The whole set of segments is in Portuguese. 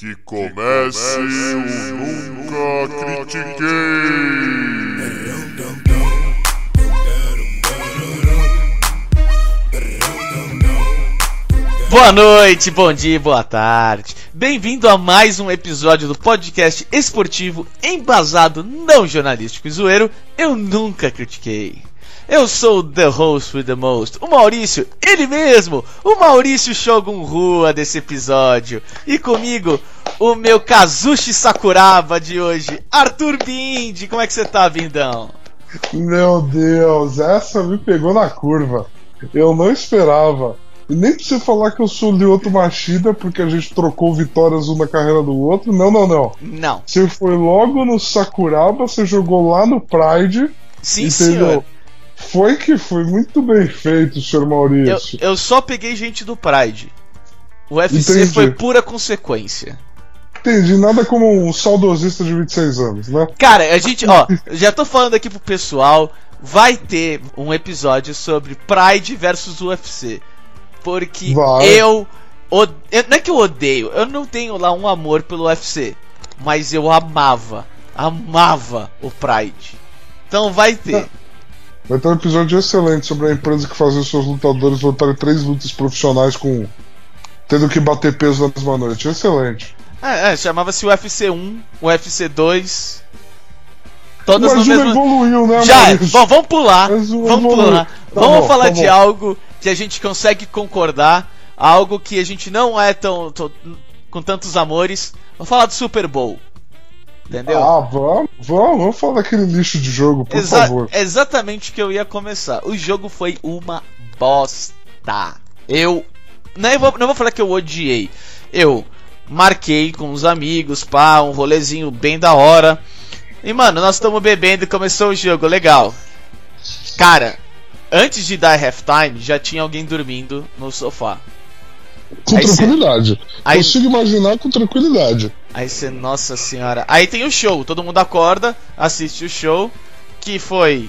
Que comece o Nunca Critiquei! Boa noite, bom dia, boa tarde. Bem-vindo a mais um episódio do podcast esportivo embasado não jornalístico e zoeiro. Eu nunca critiquei. Eu sou the host with the most, o Maurício, ele mesmo, o Maurício Shogun Rua desse episódio. E comigo, o meu Kazushi Sakuraba de hoje, Arthur Bindi. Como é que você tá, Vindão? Meu Deus, essa me pegou na curva. Eu não esperava. E nem pra você falar que eu sou o Lyoto Machida, porque a gente trocou vitórias um na carreira do outro. Não, não, não. Não. Você foi logo no Sakuraba, você jogou lá no Pride. Sim, entendeu? senhor. Foi que foi muito bem feito, senhor Eu, Maurício. eu só peguei gente do Pride. O UFC Entendi. foi pura consequência. Entendi, nada como um saudosista de 26 anos, né? Cara, a gente, ó, já tô falando aqui pro pessoal, vai ter um episódio sobre Pride versus UFC. Porque Vai. eu, eu- Não é que eu odeio, eu não tenho lá um amor pelo UFC. Mas eu amava, amava o Pride. Então vai ter. Vai ter um episódio excelente sobre a empresa que fazia os seus lutadores lutarem três lutas profissionais com. tendo que bater peso na mesma noite. Excelente. É, é, chamava-se UFC 1, UFC 2. Todas Mas no mesmo. evoluiu, né, Já, bom, vamos pular. Vamos evoluiu. pular. Tá vamos bom, falar tá de bom. algo que a gente consegue concordar, algo que a gente não é tão, tão- com tantos amores. Vamos falar do Super Bowl. Entendeu? Ah, vamos, vamos, vamos falar daquele lixo de jogo, por Exa- favor. exatamente o que eu ia começar. O jogo foi uma bosta. Eu não vou, não vou falar que eu odiei. Eu marquei com os amigos, pá, um rolezinho bem da hora. E mano, nós estamos bebendo e começou o jogo, legal. Cara, antes de dar halftime, já tinha alguém dormindo no sofá. Com aí cê- tranquilidade. aí- Consigo imaginar com tranquilidade. Aí você, nossa senhora. Aí tem o show, todo mundo acorda, assiste o show, que foi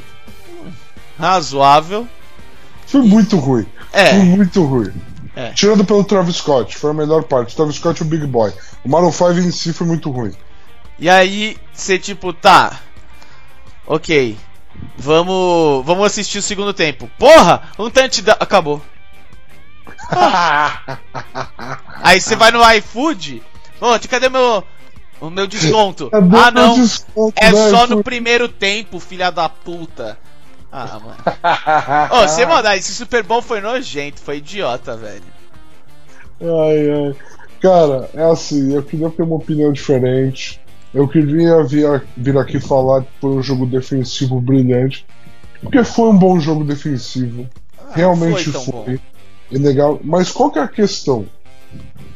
razoável. Foi muito ruim. Foi É, muito ruim. É. Tirando pelo Travis Scott, foi a melhor parte. Travis Scott é o Big Boy. O Maroon 5 em si foi muito ruim. e aí você tipo, tá. Ok. Vamos, vamos assistir o segundo tempo. Porra, um touchdown, acabou. Aí você vai no iFood. Ô, cadê meu o meu desconto? Ah, não. desconto, É né? só no primeiro tempo, filha da puta. Ah, mano. Ô, sem maldade, esse Super Bowl foi nojento, foi idiota, velho. Ai, ai. Cara, é assim, eu queria ter uma opinião diferente. Eu queria vir, vir aqui falar que foi um jogo defensivo brilhante. Porque foi um bom jogo defensivo. Realmente foi foi. É legal. Mas qual que é a questão?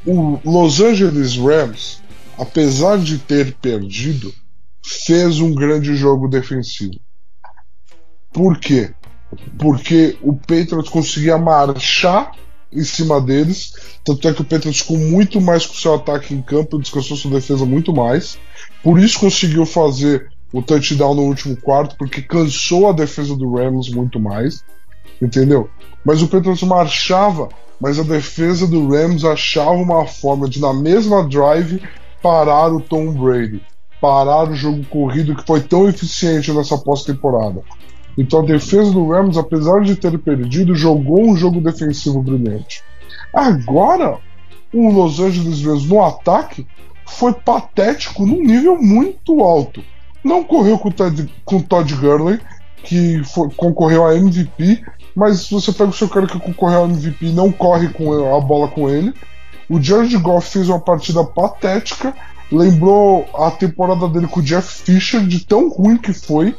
O Los Angeles Rams, apesar de ter perdido, fez um grande jogo defensivo. Por quê? Porque o Patriots conseguia marchar em cima deles. Tanto é que o Patriots ficou muito mais com seu ataque em campo, descansou sua defesa muito mais. Por isso conseguiu fazer o touchdown no último quarto, porque cansou a defesa do Rams muito mais. Entendeu? Mas o Patriots marchava, mas a defesa do Rams achava uma forma de, na mesma drive, parar o Tom Brady. Parar o jogo corrido que foi tão eficiente nessa pós-temporada. Então a defesa do Rams, apesar de ter perdido, jogou um jogo defensivo brilhante. Agora, o Los Angeles Rams no ataque foi patético num nível muito alto. Não correu com o com o Todd Gurley, que foi- concorreu a MVP, mas se você pega o seu cara que concorreu a MVP e não corre com a bola com ele. O Jared Goff fez uma partida patética, lembrou a temporada dele com o Jeff Fisher, de tão ruim que foi,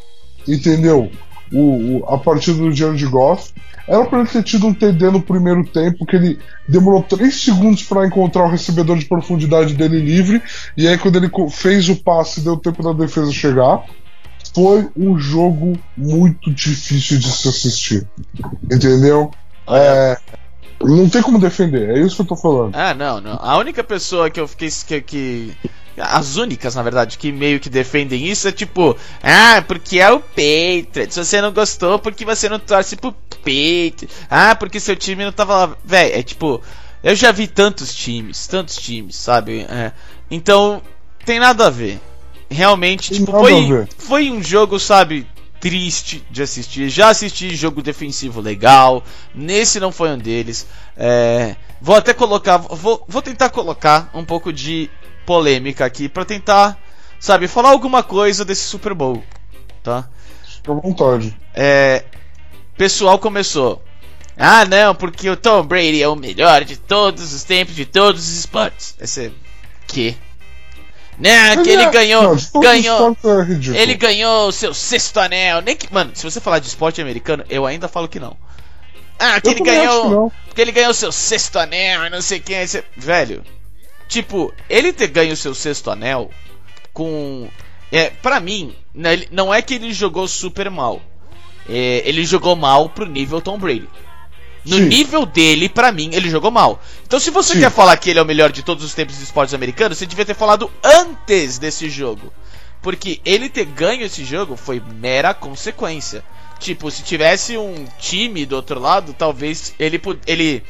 entendeu? O, o- a partida do Jared Goff. Era pra ele ter tido um TD no primeiro tempo, que ele demorou 3 segundos para encontrar o recebedor de profundidade dele livre, e aí quando ele fez o passe, deu tempo da defesa chegar. Foi um jogo muito difícil de se assistir. Entendeu? É, não tem como defender, é isso que eu tô falando. Ah, não, não. A única pessoa que eu fiquei. Que, que- as únicas, na verdade, que meio que defendem isso é tipo, ah, porque é o Patriots. Se você não gostou, porque você não torce pro Patriots. Ah, porque seu time não tava lá. Véi, é tipo, Eu já vi tantos times, tantos times, sabe? É, então, tem nada a ver. Realmente, tipo, foi, foi um jogo, sabe, triste de assistir. Já assisti jogo defensivo legal. Nesse não foi um deles. É, vou até colocar. Vou, vou tentar colocar um pouco de polêmica aqui pra tentar, sabe, falar alguma coisa desse Super Bowl. Tá? Fica à vontade. É, pessoal começou. Ah, não, porque o Tom Brady é o melhor de todos os tempos, de todos os esportes. Esse que? Não, que ele é- ganhou, não, ganhou, é ele ganhou o seu sexto anel. Nem que, mano, se você falar de esporte americano, eu ainda falo que não. Ah, que Eu ele que ganhou, não. porque ele ganhou o seu sexto anel e não sei quem. Aí você- Velho, tipo, ele ter ganho o seu sexto anel com. É, pra mim, né, não é que ele jogou super mal. É, ele jogou mal pro nível Tom Brady. No Sim. nível dele, pra mim, ele jogou mal. Então, se você Sim. quer falar que ele é o melhor de todos os tempos dos esportes americanos, você devia ter falado antes desse jogo. Porque ele ter ganho esse jogo foi mera consequência. Tipo, se tivesse um time do outro lado, talvez ele, ele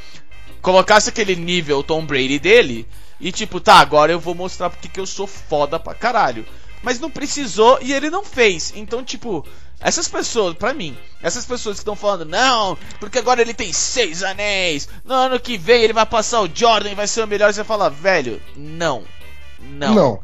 colocasse aquele nível Tom Brady dele e tipo, tá, agora eu vou mostrar porque que eu sou foda pra caralho. Mas não precisou e ele não fez. Então, tipo, essas pessoas, pra mim, essas pessoas que estão falando, não, porque agora ele tem seis anéis, no ano que vem ele vai passar o Jordan e vai ser o melhor, você fala, velho, não. Não. Não,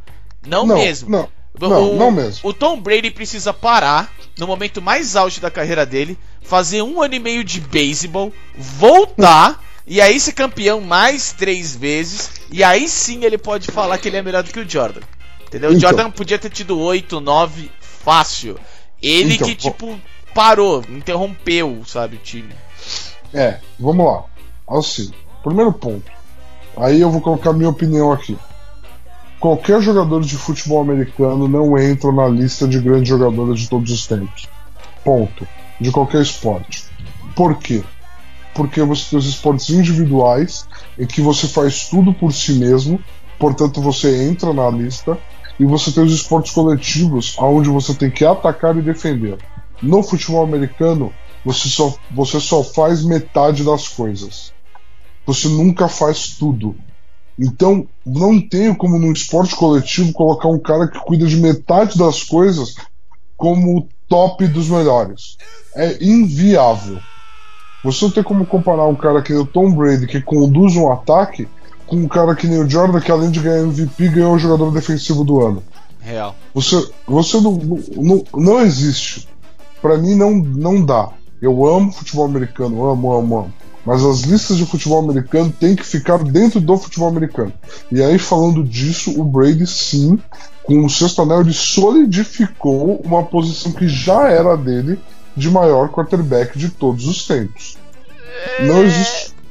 Não, não, mesmo. Não, O- não, o, não mesmo. O Tom Brady precisa parar no momento mais auge da carreira dele, fazer um ano e meio de beisebol, voltar e aí ser campeão mais três vezes e aí sim ele pode falar que ele é melhor do que o Jordan. Entendeu? O Então. Jordan podia ter tido 8, 9 fácil. Ele Então, que vou- tipo parou, interrompeu, sabe, o time. É, vamos lá. Assim, primeiro ponto. Aí eu vou colocar minha opinião aqui. Qualquer jogador de futebol americano não entra na lista de grandes jogadores de todos os tempos. Ponto. De qualquer esporte. Por quê? Porque você tem os esportes individuais em que você faz tudo por si mesmo, portanto você entra na lista, e você tem os esportes coletivos, onde você tem que atacar e defender. No futebol americano, você só, você só faz metade das coisas. Você nunca faz tudo. Então, não tenho como no esporte coletivo colocar um cara que cuida de metade das coisas como o top dos melhores. É inviável. Você não tem como comparar um cara que nem o Tom Brady, que conduz um ataque, com um cara que nem o Jordan, que além de ganhar MVP, ganhou o jogador defensivo do ano. Real. Você, você não, não, não existe. Pra mim não, não dá. Eu amo futebol americano, amo, amo, amo. Mas as listas de futebol americano têm que ficar dentro do futebol americano. E aí, falando disso, o Brady sim, com o sexto anel, ele solidificou uma posição que já era dele de maior quarterback de todos os tempos. Não existe.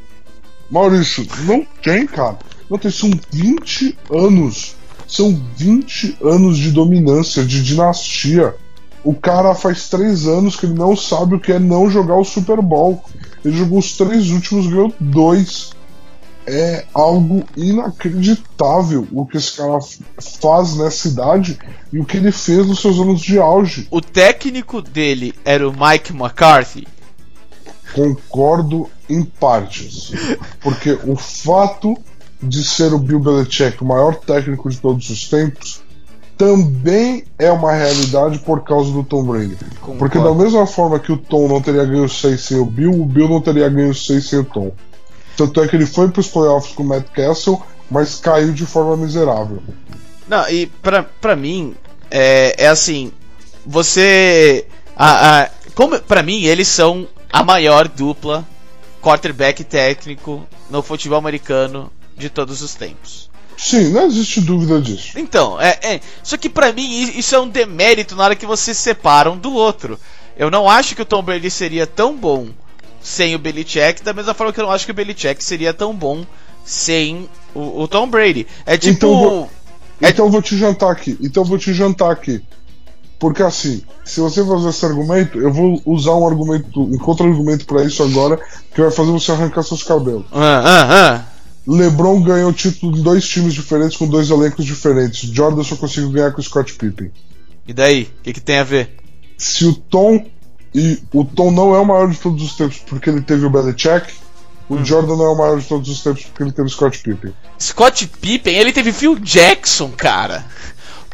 Maurício, não tem, cara. Não tem, são 20 anos. São 20 anos de dominância, de dinastia. O cara faz três anos que ele não sabe o que é não jogar o Super Bowl. Ele jogou os três últimos, ganhou dois. É algo inacreditável o que esse cara faz nessa idade e o que ele fez nos seus anos de auge. O técnico dele era o Mike McCarthy. Concordo em partes. Porque o fato de ser o Bill Belichick o maior técnico de todos os tempos também é uma realidade por causa do Tom Brady. Porque da mesma forma que o Tom não teria ganho 6 sem o Bill, o Bill não teria ganho 6 sem o Tom. Tanto é que ele foi para os playoffs com o Matt Castle, mas caiu de forma miserável. Não, e pra, pra mim, é, é assim, você. A, a, como, pra mim, eles são a maior dupla quarterback técnico no futebol americano de todos os tempos. Sim, não existe dúvida disso. Então, é, é. Só que pra mim isso é um demérito na hora que vocês separam do outro. Eu não acho que o Tom Brady seria tão bom sem o Belichick, da mesma forma que eu não acho que o Belichick seria tão bom sem o, o Tom Brady. É tipo. Então vou- É- Então eu vou te jantar aqui. Então eu vou te jantar aqui. Porque assim, se você fazer esse argumento, eu vou usar um argumento, um contra-argumento pra isso agora, que vai fazer você arrancar seus cabelos. Ah, ah, ah. LeBron ganhou o título em dois times diferentes com dois elencos diferentes. Jordan só conseguiu ganhar com o Scott Pippen. E daí? O que, que tem a ver? Se o Tom e o Tom não é o maior de todos os tempos porque ele teve o Belichick, O Hum. Jordan não é o maior de todos os tempos porque ele teve Scott Pippen. Scott Pippen, ele teve Phil Jackson, cara.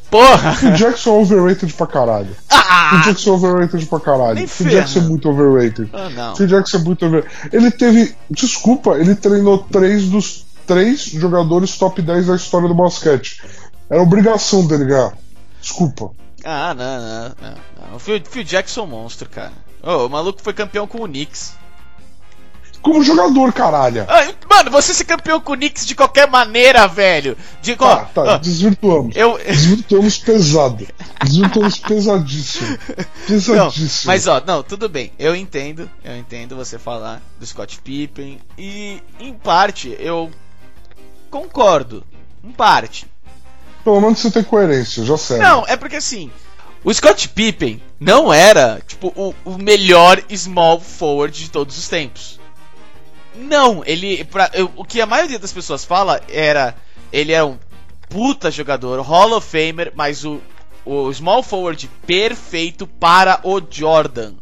Porra! O Jackson é overrated pra caralho. O Ah! Jackson é overrated pra caralho. O Jackson é muito overrated. Ah, não. O Jackson é muito overrated. Ele teve. Desculpa, ele treinou três dos três jogadores top 10 da história do basquete. Era obrigação dele ganhar. Desculpa. Ah, não, não, não. não. O Phil, Phil Jackson é um monstro, cara. Ô, o maluco foi campeão com o Knicks. Como jogador, caralho. Ah, mano, você ser campeão com o Knicks de qualquer maneira, velho. De Tá, ó, tá, ó, desvirtuamos. eu. Desvirtuamos pesado. Desvirtuamos pesadíssimo. Não, Pesadíssimo. mas ó, não, tudo bem. Eu entendo, eu entendo você falar do Scott Pippen e em parte eu concordo. Em parte. Pelo menos você tem coerência, já serve. Não, é porque assim, o Scott Pippen não era, tipo, o, o melhor small forward de todos os tempos. Não, ele. Pra, eu- o que a maioria das pessoas fala era. Ele é um puta jogador, Hall of Famer, mas o, o small forward perfeito para o Jordan.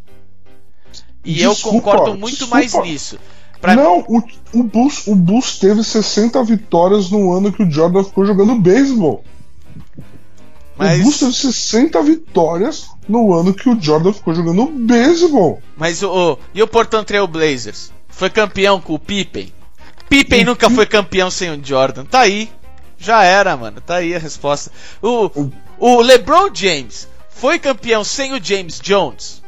E eu Desculpa, concordo muito mais desculpa. nisso. Pra Não, o, o, Bulls, o Bulls teve 60 vitórias no ano que o Jordan ficou jogando beisebol. mas, O Bulls teve 60 vitórias no ano que o Jordan ficou jogando beisebol. mas o, o- e o Portland Trail Blazers? Foi campeão com o Pippen? Pippen nunca foi campeão sem o Jordan. Tá aí. Já era, mano. Tá aí a resposta. O, o LeBron James foi campeão sem o James Jones?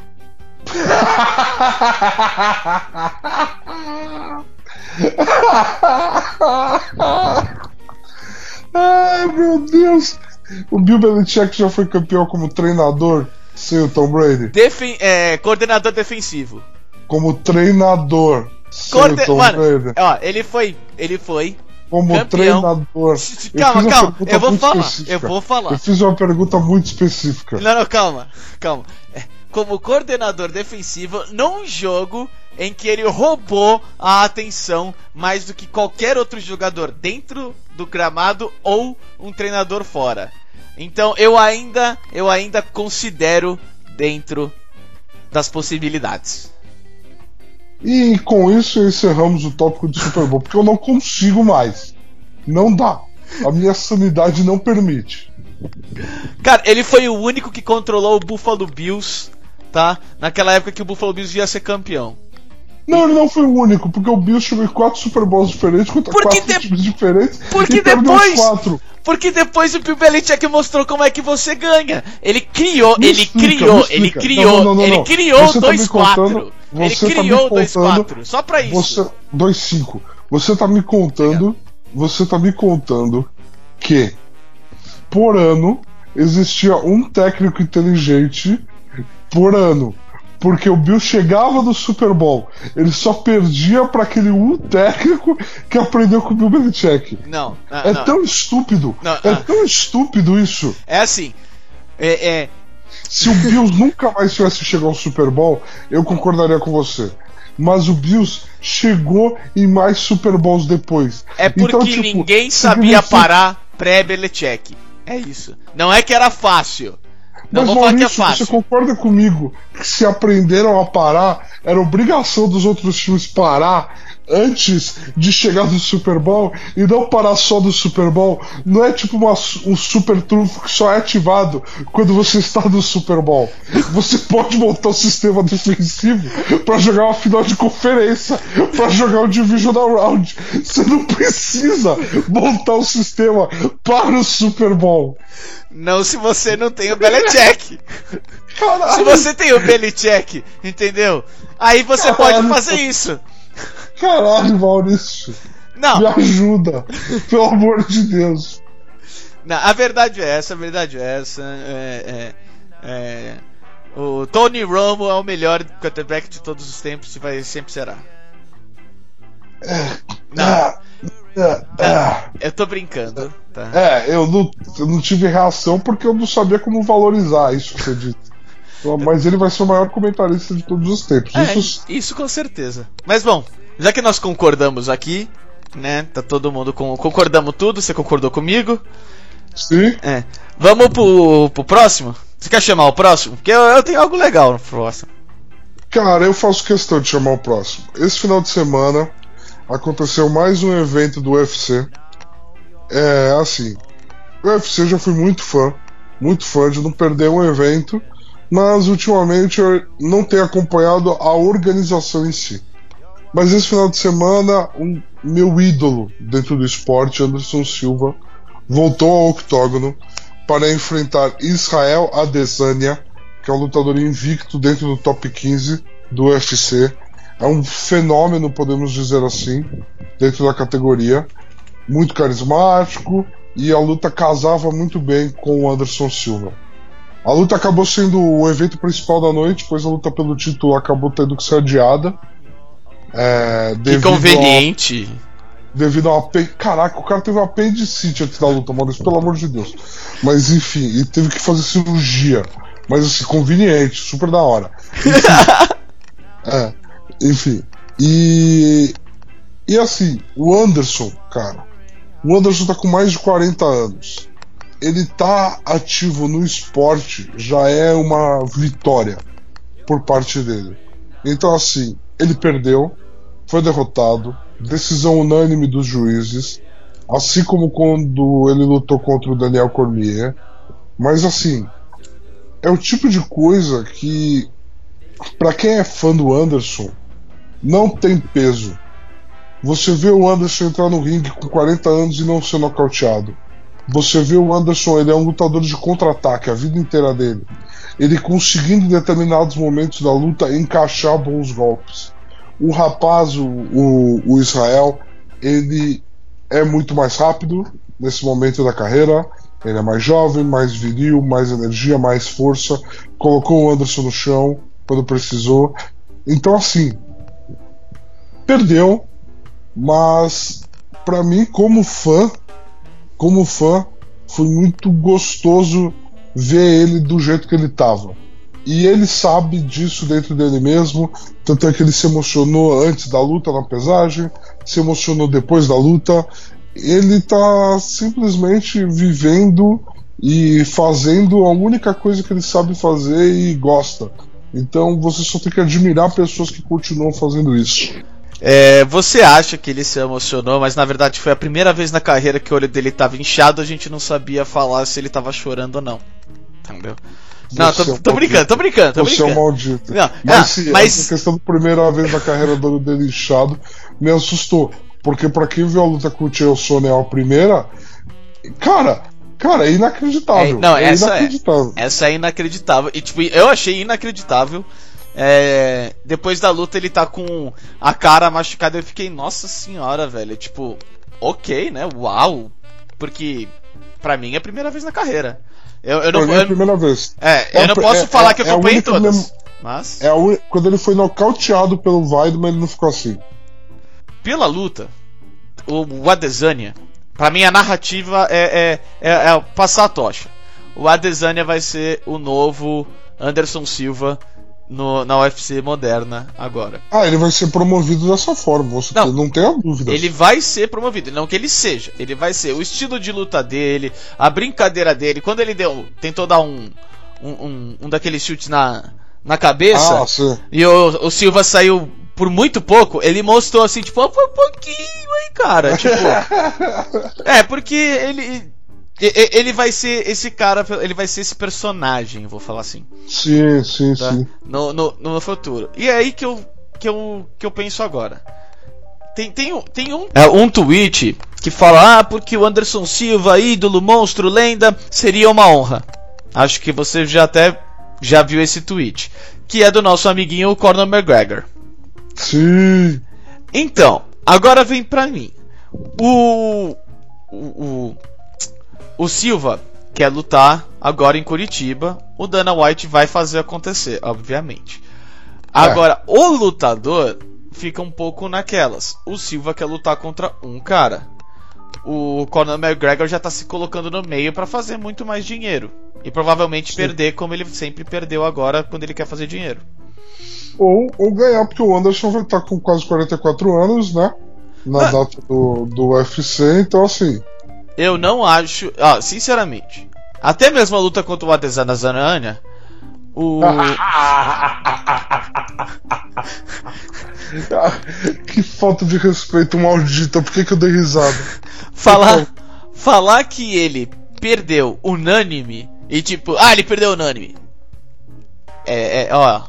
Ai, meu Deus! O Bill Belichick já foi campeão como treinador sem o Tom Brady? Defen é, coordenador defensivo. Como treinador Tom mano, ó, ele foi. Ele foi. Como campeão. treinador. Calma, calma. Eu vou falar. específica. Eu vou falar. Eu fiz uma pergunta muito específica. Não, não, calma, calma. É, Como coordenador defensivo num jogo em que ele roubou a atenção mais do que qualquer outro jogador dentro do gramado ou um treinador fora. Então eu ainda, eu ainda considero dentro das possibilidades. E com isso encerramos o tópico de Super Bowl, porque eu não consigo mais. Não dá. A minha sanidade não permite. Cara, ele foi o único que controlou o Buffalo Bills, tá? Naquela época que o Buffalo Bills ia ser campeão. Não, ele não foi o único, porque o Bills chegou em quatro Super Bowls diferentes contra Porque quatro de- times diferentes porque e depois- quatro. Porque depois o Bill Belichick mostrou como é que você ganha. Ele criou, Me ele explica, criou, ele criou, Não, não, não, ele criou tá me 2-4. contando- ele você tá me criou contando- 2-4. Só pra isso. Você 2-5. Você tá me contando, você tá me contando que por ano existia um técnico inteligente por ano. Porque o Bill chegava no Super Bowl, ele só perdia pra aquele um técnico que aprendeu com o Bill Belichick. Não, não, É não. tão estúpido, Não, é ah. tão estúpido isso. É assim. É, é, Se o Bills nunca mais tivesse chegado ao Super Bowl, eu concordaria com você. Mas o Bills chegou em mais Super Bowls depois. é porque Então, tipo, ninguém sabia parar pré-Belichick. É isso. Não é que era fácil. Não Mas vou falar que é Maurício, fácil. você concorda comigo que se aprenderam a parar, era obrigação dos outros times parar antes de chegar no Super Bowl e não parar só do Super Bowl? Não é tipo uma- um super trunfo que só é ativado quando você está no Super Bowl. Você pode montar um sistema defensivo para jogar uma final de conferência, para jogar um Divisional Round. Você não precisa montar um sistema para o Super Bowl. Não se você não tem o Belichick. Caralho. se você tem o Belichick, entendeu? Aí você pode Caralho. fazer isso. Caralho, Maurício. Não, Me ajuda. Pelo amor de Deus. Não, a verdade é essa, a verdade é essa. É, é, é, o Tony Romo é o melhor quarterback de todos os tempos e vai sempre será. Não, Ah, ah, ah. eu tô brincando, tá? É, eu não, eu não tive reação porque eu não sabia como valorizar isso que você disse. Mas ele vai ser o maior comentarista de todos os tempos. É, Isso isso com certeza. Mas bom, já que nós concordamos aqui, né? Tá todo mundo com. Concordamos tudo, você concordou comigo. sim. É. Vamos pro, pro próximo? Você quer chamar o próximo? Porque eu, eu tenho algo legal no próximo. Cara, eu faço questão de chamar o próximo. Esse final de semana aconteceu mais um evento do UFC. É assim, o UFC já fui muito fã, muito fã de não perder um evento, mas ultimamente eu não tenho acompanhado a organização em si. Mas esse final de semana, um meu ídolo dentro do esporte, Anderson Silva, voltou ao octógono para enfrentar Israel Adesanya, que é um lutador invicto dentro do top 15 do UFC. É um fenômeno, podemos dizer assim, dentro da categoria. Muito carismático e a luta casava muito bem com o Anderson Silva. A luta acabou sendo o evento principal da noite, pois a luta pelo título acabou tendo que ser adiada. É, que conveniente. A, devido a uma. Caraca, o cara teve uma apendicite antes da luta, Maurício, pelo amor de Deus. Mas enfim, ele teve que fazer cirurgia. Mas assim, conveniente, super da hora. Enfim. é, enfim. E. E assim, o Anderson, cara. O Anderson tá com mais de 40 anos. Ele tá ativo no esporte, já é uma vitória por parte dele. Então, assim, ele perdeu, foi derrotado, decisão unânime dos juízes, assim como quando ele lutou contra o Daniel Cormier. Mas assim, é o tipo de coisa que, para quem é fã do Anderson, não tem peso. Você vê o Anderson entrar no ringue com 40 anos e não ser nocauteado. Você vê o Anderson, ele é um lutador de contra-ataque a vida inteira dele. Ele conseguindo em determinados momentos da luta encaixar bons golpes. O rapaz, o, o, o Israel, ele é muito mais rápido nesse momento da carreira. Ele é mais jovem, mais viril, mais energia, mais força. Colocou o Anderson no chão quando precisou. Então, assim, perdeu, mas para mim, como fã, como fã, foi muito gostoso ver ele do jeito que ele tava. E ele sabe disso dentro dele mesmo, tanto é que ele se emocionou antes da luta na pesagem, se emocionou depois da luta. Ele tá simplesmente vivendo e fazendo a única coisa que ele sabe fazer e gosta. Então você só tem que admirar pessoas que continuam fazendo isso. É, você acha que ele se emocionou, mas na verdade foi a primeira vez na carreira que o olho dele estava inchado, a gente não sabia falar se ele estava chorando ou não. Entendeu? Não, tô, tô, brincando, tô brincando, tô Você brincando. é um maldito. Não, mas, se, mas... essa questão da primeira vez na carreira do dele inchado me assustou. Porque pra quem viu a luta com o Chael Sonnen a primeira, cara, cara, é inacreditável. É, não, é essa é inacreditável. é. Essa é inacreditável. E tipo, eu achei inacreditável. É, depois da luta ele tá com a cara machucada. Eu fiquei, nossa senhora, velho. Tipo, ok, né? Uau. Porque pra mim é a primeira vez na carreira. Eu, eu não, é a primeira vez. É, eu não posso é, falar é, que eu acompanhei todas. Mesmo, mas... É un... Quando ele foi nocauteado pelo Weidman, ele não ficou assim. Pela luta, o, Adesanya, pra mim a narrativa é, é, é, é passar a tocha. O Adesanya vai ser o novo Anderson Silva no, na UFC moderna agora. Ah, ele vai ser promovido dessa forma, você não, não tem a dúvida. Ele vai ser promovido, não que ele seja, ele vai ser. O estilo de luta dele, a brincadeira dele, quando ele deu, tentou dar um, um, um, um daqueles chutes na, na cabeça, ah, e o, o Silva saiu por muito pouco, ele mostrou assim, tipo, oh, por pouquinho aí, cara. Tipo. é, porque ele ele vai ser esse cara, ele vai ser esse personagem, vou falar assim. Sim, sim, tá? sim. No, no, no futuro. E é aí que eu, que eu, que eu penso agora. Tem, tem, tem um, é, um tweet que fala: Ah, porque o Anderson Silva, ídolo, monstro, lenda, seria uma honra. Acho que você já até já viu esse tweet. Que é do nosso amiguinho Conor McGregor. Sim. Então, agora vem pra mim. O. O, o o Silva quer lutar agora em Curitiba. O Dana White vai fazer acontecer, obviamente. Agora, é. o lutador fica um pouco naquelas. O Silva quer lutar contra um cara. O Conor McGregor já tá se colocando no meio para fazer muito mais dinheiro. E provavelmente Sim. perder como ele sempre perdeu agora quando ele quer fazer dinheiro. Ou, ou ganhar, porque o Anderson vai estar tá com quase 44 anos, né? Na ah. data do, do UFC, então assim. Eu não acho. Ó, sinceramente. Até mesmo a luta contra o Adesanya Zananya. O. Que falta de respeito maldita, por que, que eu dei risada? Falar, falar que ele perdeu unânime e tipo, ah, ele perdeu unânime. É, é, ó,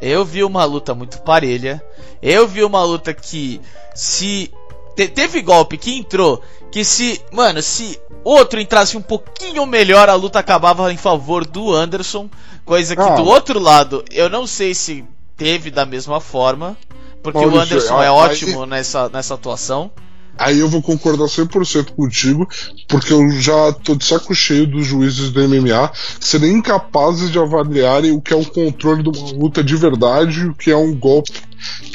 eu vi uma luta muito parelha. Eu vi uma luta que se te, teve golpe que entrou que se, mano, se outro entrasse um pouquinho melhor, a luta acabava em favor do Anderson, coisa que Ah. do outro lado, eu não sei se teve da mesma forma, porque o Maurício, Anderson aí- é ótimo nessa, nessa atuação. Aí eu vou concordar 100% contigo, porque eu já tô de saco cheio dos juízes do MMA serem incapazes de avaliarem o que é um controle de uma luta de verdade e o que é um golpe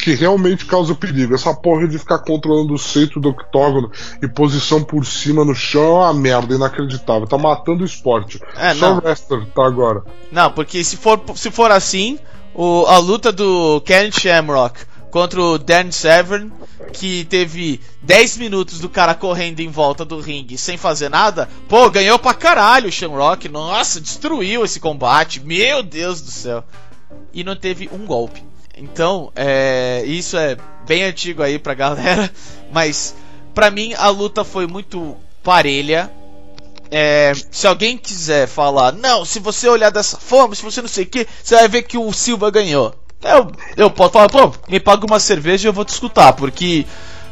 que realmente causa perigo. Essa porra de ficar controlando o centro do octógono e posição por cima no chão é uma merda inacreditável. Tá matando o esporte. É, Só não. o wrestler tá agora. Não, porque se for, se for assim, o, a luta do Ken Shamrock contra o Dan Severn, que teve 10 minutos do cara correndo em volta do ringue sem fazer nada, pô, ganhou pra caralho o Shamrock, nossa, destruiu esse combate, meu Deus do céu. E não teve um golpe. Então, é, isso é bem antigo aí pra galera, mas pra mim a luta foi muito parelha, é, se alguém quiser falar, não, se você olhar dessa forma, se você não sei o que, você vai ver que o Silva ganhou. Eu, eu posso falar, pô, me paga uma cerveja e eu vou te escutar, porque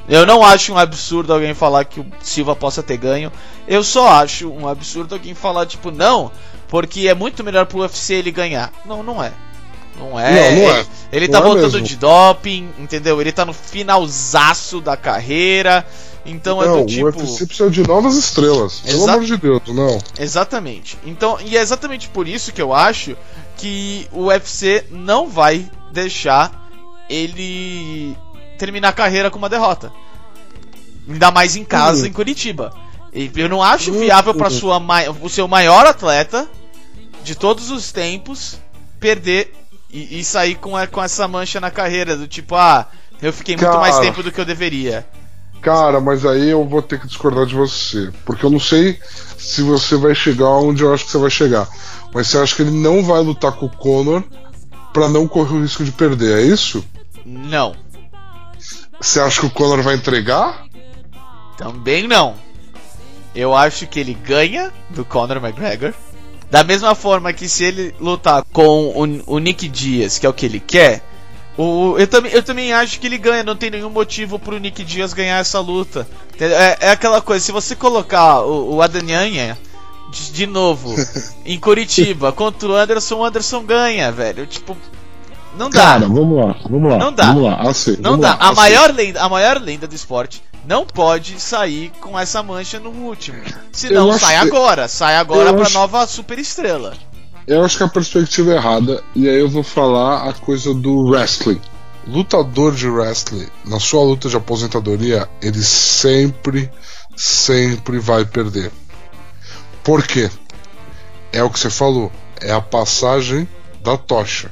eu não acho um absurdo alguém falar que o Silva possa ter ganho. Eu só acho um absurdo alguém falar, tipo, não, porque é muito melhor pro UFC ele ganhar. Não, não é. Não é. Não, não é. Ele, ele Não tá é voltando mesmo. de doping, entendeu? Ele tá no finalzaço da carreira. Então é não, do tipo. o UFC precisa de novas estrelas. Pelo Exato. amor de Deus, não. Exatamente. Então, e é exatamente por isso que eu acho que o UFC não vai deixar ele terminar a carreira com uma derrota. Ainda mais em casa, Uhum. em Curitiba. E eu não acho Uhum. viável para o seu maior atleta de todos os tempos perder e, e sair com, a- com essa mancha na carreira do tipo, ah, eu fiquei muito Cara. mais tempo do que eu deveria. Cara, mas aí eu vou ter que discordar de você. Porque eu não sei se você vai chegar onde eu acho que você vai chegar. Mas você acha que ele não vai lutar com o Conor pra não correr o risco de perder, é isso? Não. Você acha que o Conor vai entregar? Também não. Eu acho que ele ganha do Conor McGregor. Da mesma forma que se ele lutar com o, o Nick Diaz, que é o que ele quer, o, eu, também, eu também acho que ele ganha. Não tem nenhum motivo pro Nick Diaz ganhar essa luta. É, é aquela coisa, se você colocar o, o Adanyanha de, de novo em Curitiba contra o Anderson, o Anderson ganha, velho. Tipo, não dá. Cara, vamos lá, vamos lá. Não dá. Vamos lá, assim. Não dá. lá, A assim. maior, lenda, a maior lenda do esporte não pode sair com essa mancha no último. Se Eu não, acho sai agora. Sai agora eu pra acho- nova super estrela. Eu acho que a perspectiva é errada, e aí eu vou falar a coisa do wrestling. Lutador de wrestling, na sua luta de aposentadoria, ele sempre, sempre vai perder. Por quê? É o que você falou, é a passagem da tocha.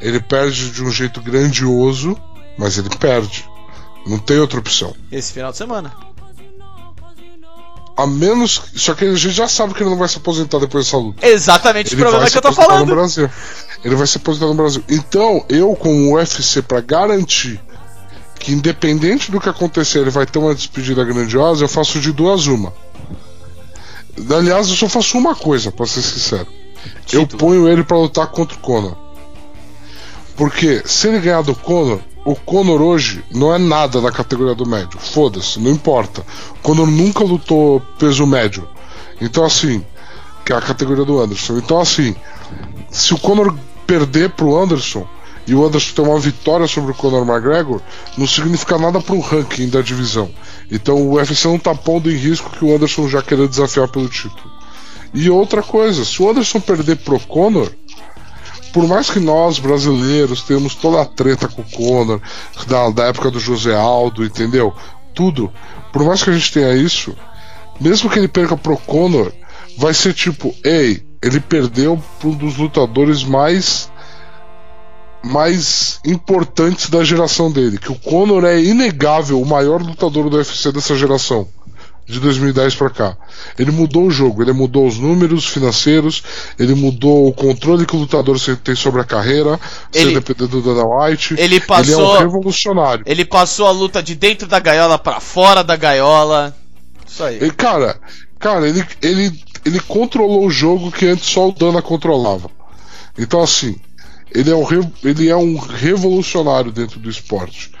Ele perde de um jeito grandioso, mas ele perde. Não tem outra opção. Esse final de semana. A menos. Só que a gente já sabe que ele não vai se aposentar depois dessa luta. Exatamente o problema que eu tô se aposentar no falando. Brasil. Ele vai se aposentar no Brasil. Então, eu, como UFC, pra garantir que, independente do que acontecer, ele vai ter uma despedida grandiosa, eu faço de duas uma. Aliás, eu só faço uma coisa, pra ser sincero. Eu Título. ponho ele pra lutar contra o Conor. Porque se ele ganhar do Conor, o Conor hoje não é nada da categoria do médio. Foda-se, não importa. O Conor nunca lutou peso médio. Então assim, que é a categoria do Anderson. Então assim, se o Conor perder pro Anderson e o Anderson ter uma vitória sobre o Conor McGregor, não significa nada pro ranking da divisão. Então o UFC não tá pondo em risco que o Anderson já queira desafiar pelo título. E outra coisa, se o Anderson perder pro Conor, por mais que nós brasileiros tenhamos toda a treta com o Conor, da, da época do José Aldo, entendeu? Tudo, por mais que a gente tenha isso, mesmo que ele perca pro Conor, vai ser tipo, ei, ele perdeu para um dos lutadores mais mais importantes da geração dele, que o Conor é inegável o maior lutador do UFC dessa geração. de 2010 para cá. Ele mudou o jogo, ele mudou os números financeiros, ele mudou o controle que o lutador tem sobre a carreira, ele, dependendo do Dana White. Ele passou, ele é um revolucionário. Ele passou a luta de dentro da gaiola para fora da gaiola. Isso aí. E, cara, cara, ele, ele, ele controlou o jogo que antes só o Dana controlava. Então assim, ele é um, ele é um revolucionário dentro do esporte.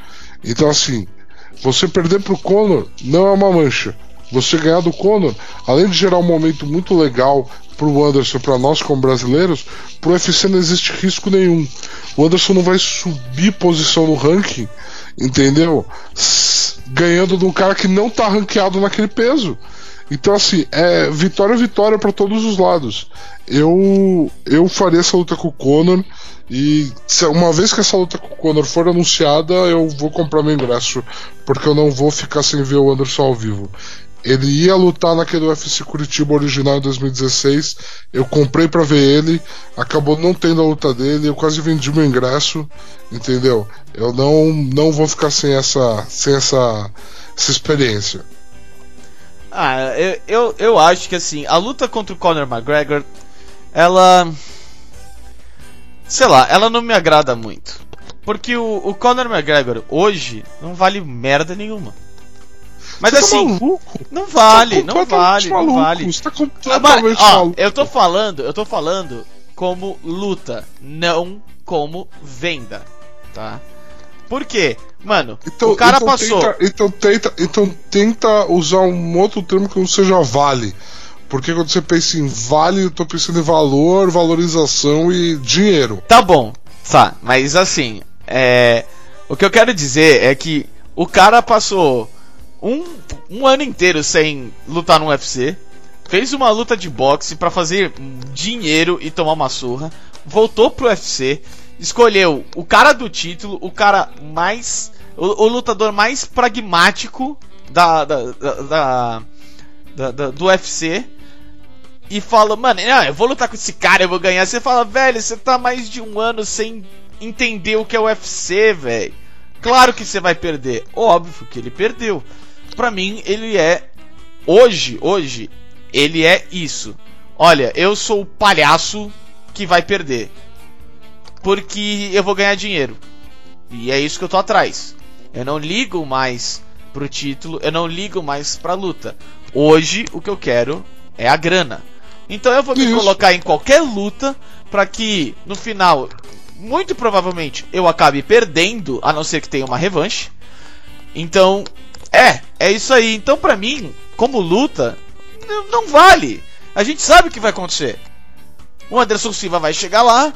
Então assim, você perder pro Conor não é uma mancha. Você ganhar do Conor, além de gerar um momento muito legal pro Anderson, para nós como brasileiros, pro UFC não existe risco nenhum. O Anderson não vai subir posição no ranking, entendeu? Ganhando de um cara que não tá ranqueado naquele peso. Então, assim, é vitória vitória para todos os lados. Eu eu faria essa luta com o Conor. E uma vez que essa luta com o Conor for anunciada, eu vou comprar meu ingresso, porque eu não vou ficar sem ver o Anderson ao vivo. Ele ia lutar naquele UFC Curitiba original em 2016. Eu comprei para ver ele, acabou não tendo a luta dele, eu quase vendi meu ingresso, entendeu? Eu não não vou ficar sem essa sem essa essa experiência. Ah, eu, eu, eu acho que assim, a luta contra o Conor McGregor, ela sei lá, ela não me agrada muito. Porque o, o Conor McGregor hoje não vale merda nenhuma. Mas Você assim, tá não vale, Tá não vale, não maluco, vale. Você tá Ah, completamente mas, ó, maluco. eu tô falando, eu tô falando como luta, não como venda, tá? Por quê? Mano, o cara então passou. Tenta, então, tenta, então tenta usar um outro termo que não seja vale. Porque quando você pensa em vale, eu tô pensando em valor, valorização e dinheiro. Tá bom, tá, mas assim, é. O que eu quero dizer é que o cara passou um, um ano inteiro sem lutar no UFC, fez uma luta de boxe pra fazer dinheiro e tomar uma surra, voltou pro UFC, escolheu o cara do título, o cara mais. o, o lutador mais pragmático da, da, da, da- da- do UFC. E fala, mano, não, eu vou lutar com esse cara, eu vou ganhar. Você fala, velho, você tá mais de um ano sem entender o que é o UFC, velho. Claro que você vai perder. Óbvio que ele perdeu. Pra mim, ele é. Hoje, hoje, ele é isso. Olha, eu sou o palhaço que vai perder. Porque eu vou ganhar dinheiro. E é isso que eu tô atrás. Eu não ligo mais pro título, eu não ligo mais pra luta. Hoje, o que eu quero é a grana. Então eu vou me Isso. colocar em qualquer luta pra que no final, muito provavelmente, eu acabe perdendo, a não ser que tenha uma revanche. Então, é, é isso aí. Então, pra mim, como luta, não vale. A gente sabe o que vai acontecer. O Anderson Silva vai chegar lá,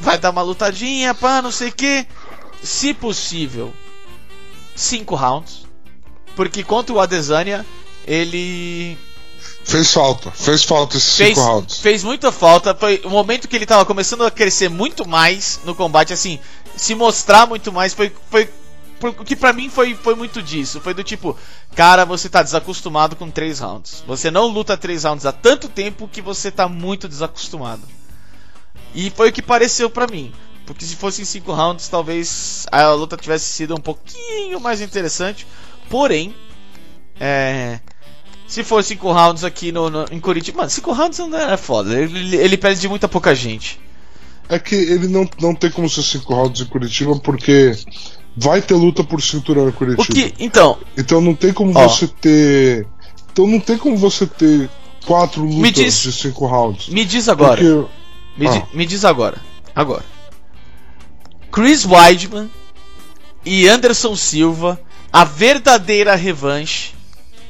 vai dar uma lutadinha, pá, não sei o que. Se possível, cinco rounds. Porque contra o Adesanya, ele Fez falta, fez falta esses fez, cinco rounds. fez muita falta. Foi o momento que ele tava começando a crescer muito mais no combate, assim, se mostrar muito mais. Foi, foi, o que pra mim foi, foi muito disso. Foi do tipo, cara, você tá desacostumado com três rounds. Você não luta três rounds há tanto tempo que você tá muito desacostumado. E foi o que pareceu pra mim. Porque se fossem cinco rounds, talvez a luta tivesse sido um pouquinho mais interessante. Porém, é, se for cinco rounds aqui no, no- em Curitiba, mano, cinco rounds não é foda. Ele, ele perde de muita pouca gente. É que ele não, não tem como ser cinco rounds em Curitiba, porque vai ter luta por cinturão em Curitiba. O que, então, Então não tem como Ó. você ter. Então não tem como você ter quatro lutas diz- de cinco rounds. me diz agora. Porque Me, Ah. di- me diz agora. Agora. Chris Weidman e Anderson Silva, a verdadeira revanche.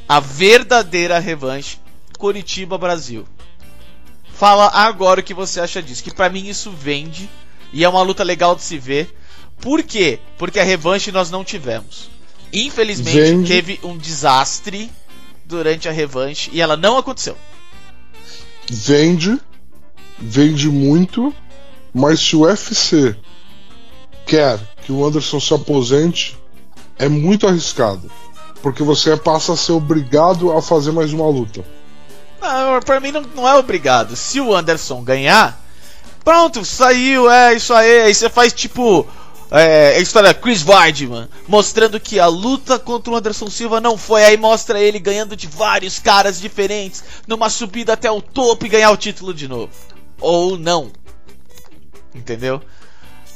A verdadeira revanche. Curitiba, Brasil. Fala agora o que você acha disso. Que pra mim isso vende. E é uma luta legal de se ver. Por quê? Porque a revanche nós não tivemos. Infelizmente teve um desastre durante a revanche e ela não aconteceu. vende, vende muito, mas se o UFC quer que o Anderson se aposente, é muito arriscado. Porque você passa a ser obrigado a fazer mais uma luta. Não, pra mim não, não é obrigado. Se o Anderson ganhar, pronto, saiu, é isso aí. Aí você faz tipo é, a história Chris Weidman, mostrando que a luta contra o Anderson Silva não foi. Aí mostra ele ganhando de vários caras diferentes, numa subida até o topo e ganhar o título de novo. Ou não. Entendeu?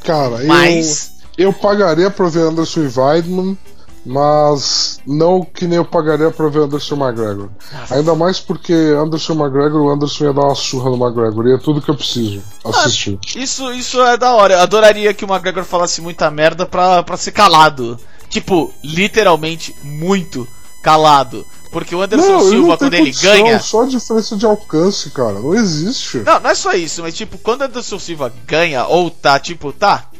Cara, Mas. eu, eu pagaria pra ver Anderson e Weidman, mas não que nem eu pagaria pra ver Anderson McGregor. Ainda mais porque Anderson McGregor, o Anderson ia dar uma surra no McGregor, e é tudo que eu preciso assistir. Isso, isso é da hora. Eu adoraria que o McGregor falasse muita merda pra, pra ser calado. Tipo, literalmente muito calado. Porque o Anderson Não, Silva, não quando ele ganha. Só a diferença de alcance, cara. Não existe. Não, não é só isso, mas tipo, quando o Anderson Silva ganha, ou tá, tipo, tá.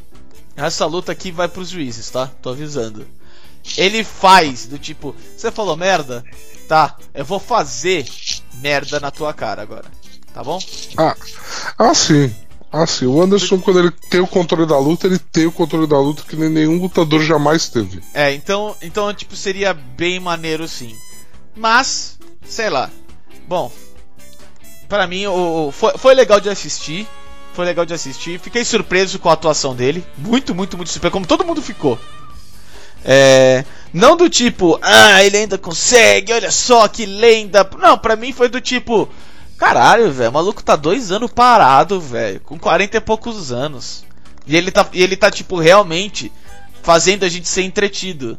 Essa luta aqui vai pros juízes, tá? Tô avisando. Ele faz do tipo, você falou merda? Tá, eu vou fazer merda na tua cara agora. Tá bom? Ah, ah sim. Ah, sim. O Anderson, quando ele tem o controle da luta, ele tem o controle da luta que nem nenhum lutador jamais teve. É, então, então tipo, seria bem maneiro sim. Mas, sei lá. Bom, para mim o, foi, foi legal de assistir. Foi legal de assistir. Fiquei surpreso com a atuação dele. Muito, muito, muito surpreso. Como todo mundo ficou. É, não do tipo, ah, ele ainda consegue, olha só que lenda. Não, pra mim foi do tipo, caralho, velho, o maluco tá dois anos parado, velho, com 40 e poucos anos. E ele tá, e ele tá tipo, realmente fazendo a gente ser entretido,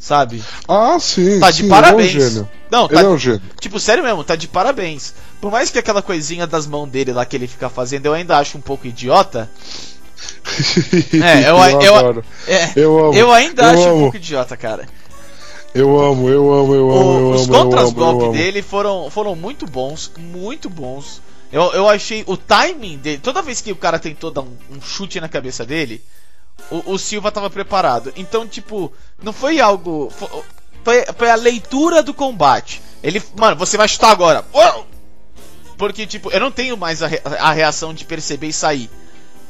sabe? Ah, sim. Tá sim, de parabéns. Ele é um gênio. Não, tá, Ele é um gênio. Tipo, sério mesmo, tá de parabéns. Por mais que aquela coisinha das mãos dele lá que ele fica fazendo eu ainda acho um pouco idiota. É, eu- eu- adoro. É, Eu amo. eu ainda eu acho um amo. pouco idiota, cara. Eu amo, eu amo, eu amo, eu O- os eu eu contras-golpes dele foram, foram muito bons, muito bons. Eu, eu achei o timing dele. Toda vez que o cara tentou dar um, um chute na cabeça dele, o, o Silva tava preparado. Então, tipo, não foi algo. fo- Foi, foi a leitura do combate. Ele. Mano, você vai chutar agora. Porque, tipo, eu não tenho mais a, re- a reação de perceber e sair.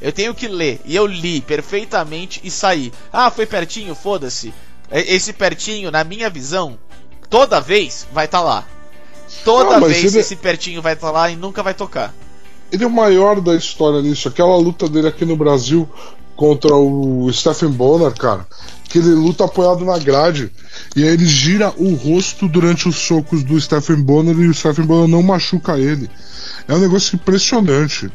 Eu tenho que ler. E eu li perfeitamente e saí. Ah, foi pertinho? Foda-se. Esse pertinho, na minha visão, toda vez vai estar lá. Toda Ah, vez ele- esse pertinho vai estar lá e nunca vai tocar. Ele é o maior da história nisso. Aquela luta dele aqui no Brasil contra o Stephen Bonner, cara. Que ele luta apoiado na grade. E aí ele gira o rosto durante os socos do Stephen Bonner e o Stephen Bonner não machuca ele. É um negócio impressionante.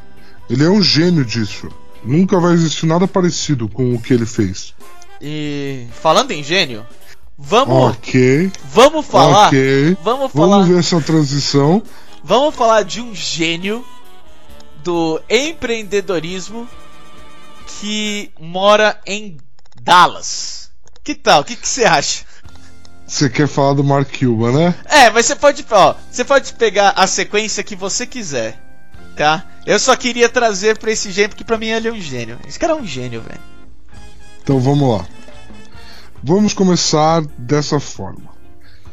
Ele é um gênio disso. Nunca vai existir nada parecido com o que ele fez. E falando em gênio, vamos, Ok, vamos falar, ok. vamos falar, Vamos ver essa transição. vamos falar de um gênio do empreendedorismo que mora em Dallas. Que tal? O que que você acha? Você quer falar do Mark Cuban, né? É, mas você pode, ó, você pode pegar a sequência que você quiser, tá? Eu só queria trazer pra esse gênio porque pra mim ele é um gênio. Esse cara é um gênio, velho. Então vamos lá. Vamos começar dessa forma.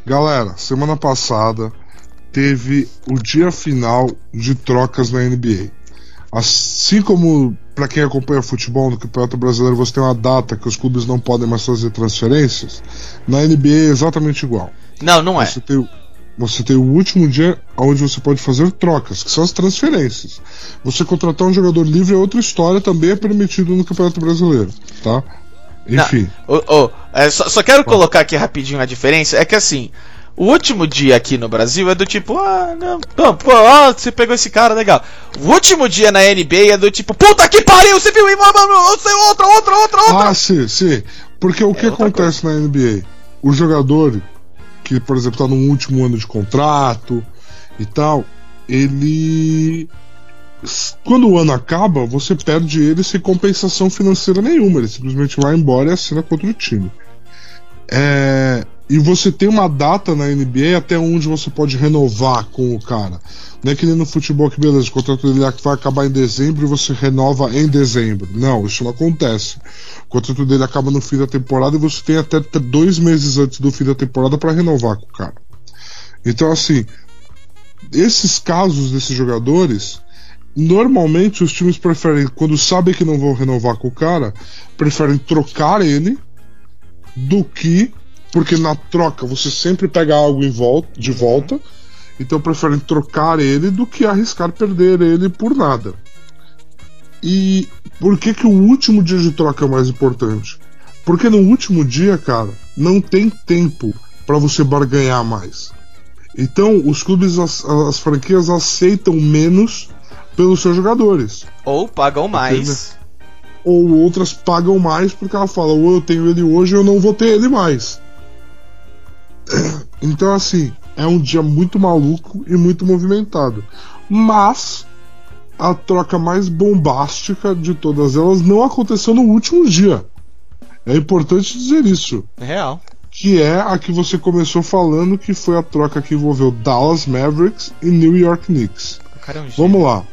Galera, semana passada teve o dia final de trocas na NBA. Assim como para quem acompanha futebol no Campeonato Brasileiro você tem uma data que os clubes não podem mais fazer transferências, na NBA é exatamente igual. Não, não é. Você tem, o- você tem o último dia onde você pode fazer trocas, que são as transferências. Você contratar um jogador livre é outra história, também é permitido no Campeonato Brasileiro, tá? Enfim. Ô, ô, é, só, só quero colocar aqui rapidinho a diferença. É que assim, o último dia aqui no Brasil é do tipo, ah, não, pô, pô, ah, você pegou esse cara, legal. O último dia na NBA é do tipo, puta que pariu, você viu? Mano, outra, outra, outra, outra. Ah, sim, sim. Porque o que É outra acontece na NBA? O jogador que, por exemplo, está no último ano de contrato e tal, ele. Quando o ano acaba, você perde ele sem compensação financeira nenhuma. Ele simplesmente vai embora e assina contra o time. É, E você tem uma data na NBA até onde você pode renovar com o cara. Não é que nem no futebol que, beleza, o contrato dele vai acabar em dezembro e você renova em dezembro. Não, isso não acontece. O contrato dele acaba no fim da temporada e você tem até dois meses antes do fim da temporada para renovar com o cara. Então, assim, esses casos desses jogadores, normalmente os times preferem, quando sabem que não vão renovar com o cara, preferem trocar ele do que. Porque na troca você sempre pega algo em volta, de volta. Então preferem trocar ele do que arriscar perder ele por nada. E por que, que o último dia de troca é o mais importante? Porque no último dia, cara, não tem tempo para você barganhar mais. Então, os clubes, as, as, franquias aceitam menos pelos seus jogadores. Ou pagam mais. Ou outras pagam mais porque ela fala: ou eu tenho ele hoje, eu não vou ter ele mais. Então, assim, é um dia muito maluco e muito movimentado. Mas a troca mais bombástica de todas elas não aconteceu no último dia. É importante dizer isso. É real. Que é a que você começou falando, que foi a troca que envolveu Dallas Mavericks e New York Knicks. Caramba, Vamos lá,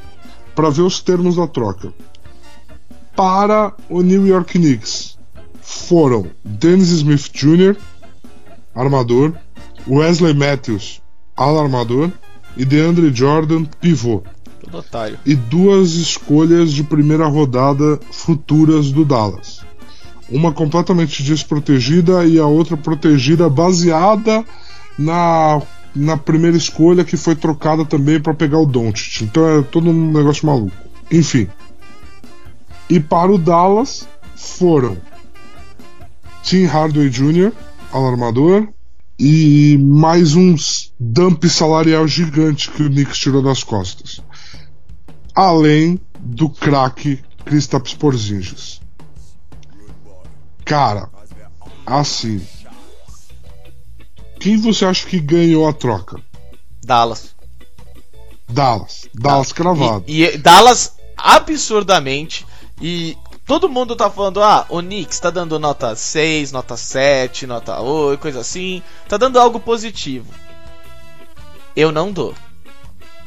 para ver os termos da troca. Para o New York Knicks foram Dennis Smith Jr., armador, Wesley Matthews, alarmador, e DeAndre Jordan, pivô. E duas escolhas de primeira rodada futuras do Dallas. Uma completamente desprotegida e a outra protegida baseada na, na primeira escolha que foi trocada também para pegar o Doncic. Então é todo um negócio maluco. Enfim. E para o Dallas foram Tim Hardaway Jr., alarmador, e mais um dump salarial gigante que o Knicks tirou das costas. Além do craque Kristaps Porzingis. Cara, assim, quem você acha que ganhou a troca? Dallas. Dallas. Dallas cravado. E, e Dallas absurdamente e todo mundo tá falando, ah, o Knicks tá dando nota 6, nota 7, nota 8, coisa assim. Tá dando algo positivo. Eu não dou.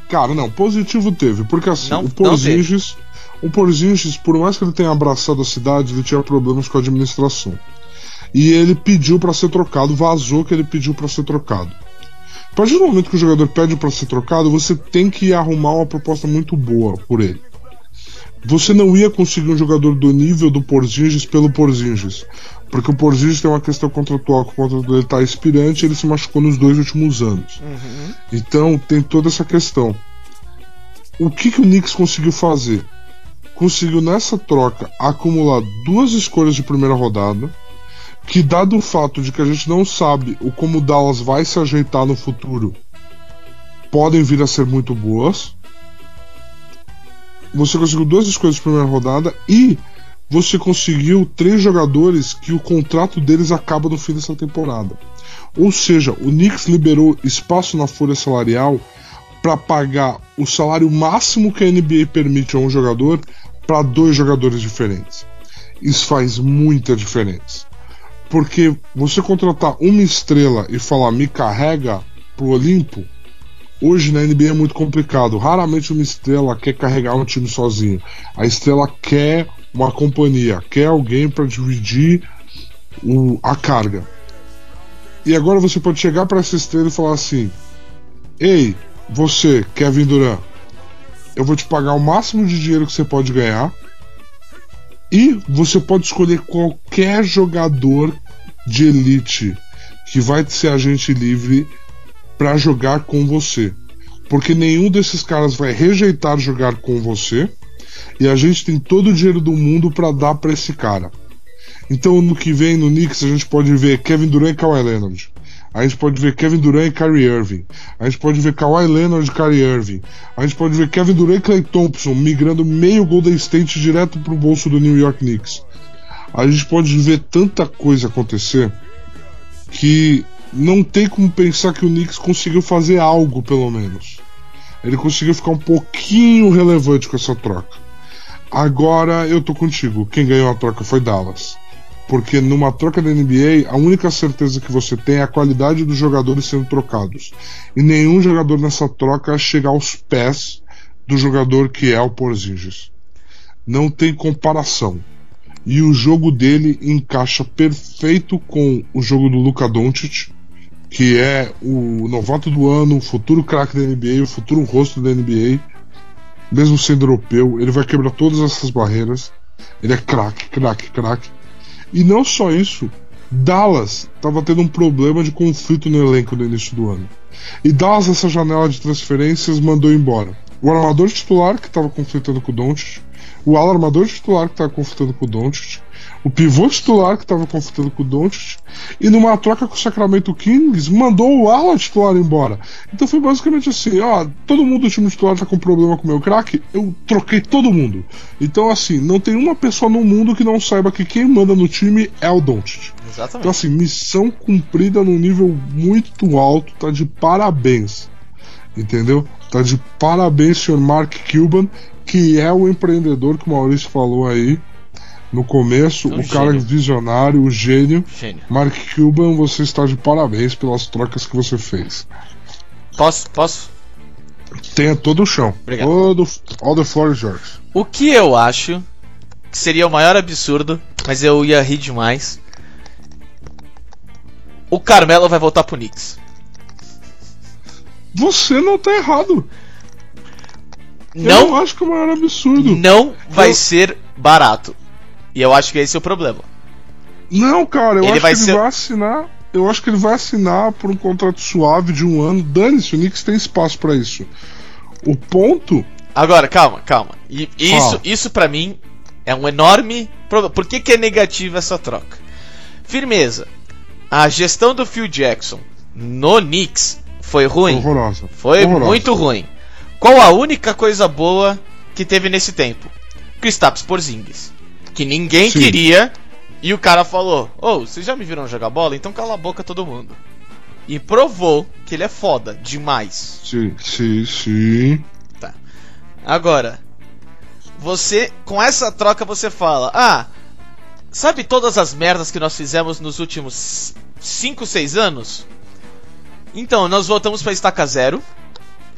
Cara, não, positivo teve, porque assim, não, o Porzingis, o Porzingis, por mais que ele tenha abraçado a cidade, ele tinha problemas com a administração. E ele pediu para ser trocado, vazou que ele pediu para ser trocado. A partir do momento que o jogador pede para ser trocado, você tem que arrumar uma proposta muito boa por ele. Você não ia conseguir um jogador do nível do Porzingis pelo Porzingis. Porque o Porzingis tem uma questão contratual que o contrato dele está expirante e ele se machucou nos dois últimos anos. Uhum. Então tem toda essa questão. O que, que o Knicks conseguiu fazer? Conseguiu nessa troca acumular duas escolhas de primeira rodada, que dado o fato de que a gente não sabe o como o Dallas vai se ajeitar no futuro, podem vir a ser muito boas você conseguiu duas escolhas de primeira rodada e você conseguiu três jogadores que o contrato deles acaba no fim dessa temporada. Ou seja, o Knicks liberou espaço na folha salarial para pagar o salário máximo que a NBA permite a um jogador para dois jogadores diferentes. Isso faz muita diferença. Porque você contratar uma estrela e falar me carrega pro Olimpo, Hoje na NBA é muito complicado. Raramente uma estrela quer carregar um time sozinho. A estrela quer uma companhia, quer alguém para dividir o, a carga. E agora você pode chegar para essa estrela e falar assim: Ei, você, Kevin Durant, eu vou te pagar o máximo de dinheiro que você pode ganhar. E você pode escolher qualquer jogador de elite que vai ser agente livre para jogar com você. Porque nenhum desses caras vai rejeitar jogar com você e a gente tem todo o dinheiro do mundo para dar para esse cara. Então no que vem no Knicks a gente pode ver Kevin Durant e Kawhi Leonard. A gente pode ver Kevin Durant e Kyrie Irving. A gente pode ver Kawhi Leonard e Kyrie Irving. A gente pode ver Kevin Durant e Clay Thompson migrando meio Golden State direto pro bolso do New York Knicks. A gente pode ver tanta coisa acontecer que não tem como pensar que o Knicks conseguiu fazer algo, pelo menos. Ele conseguiu ficar um pouquinho relevante com essa troca. Agora eu tô contigo. Quem ganhou a troca foi Dallas. Porque numa troca da NBA, a única certeza que você tem é a qualidade dos jogadores sendo trocados. E nenhum jogador nessa troca chega aos pés do jogador que é o Porzingis. Não tem comparação. E o jogo dele encaixa perfeito com o jogo do Luka Doncic que é o novato do ano, o futuro craque da NBA, o futuro rosto da NBA, mesmo sendo europeu, ele vai quebrar todas essas barreiras. Ele é craque, craque, craque. E não só isso, Dallas estava tendo um problema de conflito no elenco no início do ano. E Dallas, essa janela de transferências, mandou embora o armador titular, que estava conflitando com o Doncic, o alarmador titular que estava conflitando com o Doncic, o pivô titular que estava conflitando com o Doncic, e numa troca com o Sacramento Kings, mandou o ala titular embora. Então foi basicamente assim, ó, todo mundo do time titular tá com problema com o meu craque, eu troquei todo mundo. Então assim, não tem uma pessoa no mundo que não saiba que quem manda no time é o Doncic. Exatamente. Então assim, missão cumprida num nível muito alto, tá de parabéns. Entendeu? Tá de parabéns, senhor Mark Cuban, que é o empreendedor que o Maurício falou aí no começo, Um o cara gênio. visionário, o gênio. Gênio. Mark Cuban, você está de parabéns pelas trocas que você fez. Posso? Posso? Tenha todo o chão. Obrigado. Todo, all the floor yours. O que eu acho que seria o maior absurdo, mas eu ia rir demais. O Carmelo vai voltar pro Knicks. Você não tá errado. Eu Não, não acho que é o maior absurdo. não vai Eu- ser barato. E eu acho que esse é o problema. Não, cara, eu Ele acho vai que ele ser- vai assinar. Eu acho que ele vai assinar por um contrato suave de um ano. Dane-se, o Knicks tem espaço pra isso. O ponto. Agora, calma, calma. E isso, Fala. isso para mim é um enorme problema. Por que, que é negativa essa troca? Firmeza. A gestão do Phil Jackson no Knicks foi ruim. Horrorosa. Foi Horrorosa. muito ruim. Qual a única coisa boa que teve nesse tempo? Kristaps Porzingis. Que ninguém Sim. queria. E o cara falou: Ô, vocês já me viram jogar bola? Então cala a boca todo mundo. E provou que ele é foda demais. Sim, sim, sim. Agora, você com essa troca você fala: "Ah, sabe todas as merdas que nós fizemos nos últimos 5, 6 anos? Então, nós voltamos para estaca zero.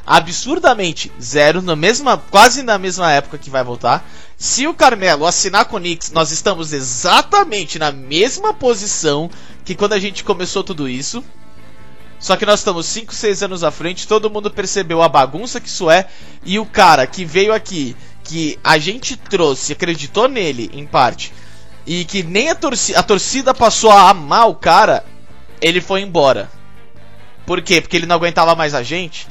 Absurdamente zero, na mesma, quase na mesma época que vai voltar. Se o Carmelo assinar com o Knicks, nós estamos exatamente na mesma posição que quando a gente começou tudo isso. Só que nós estamos 5, 6 anos à frente, todo mundo percebeu a bagunça que isso é, e o cara que veio aqui, que a gente trouxe, acreditou nele, em parte, e que nem a, torci a torcida passou a amar o cara, ele foi embora. Por quê? Porque ele não aguentava mais a gente.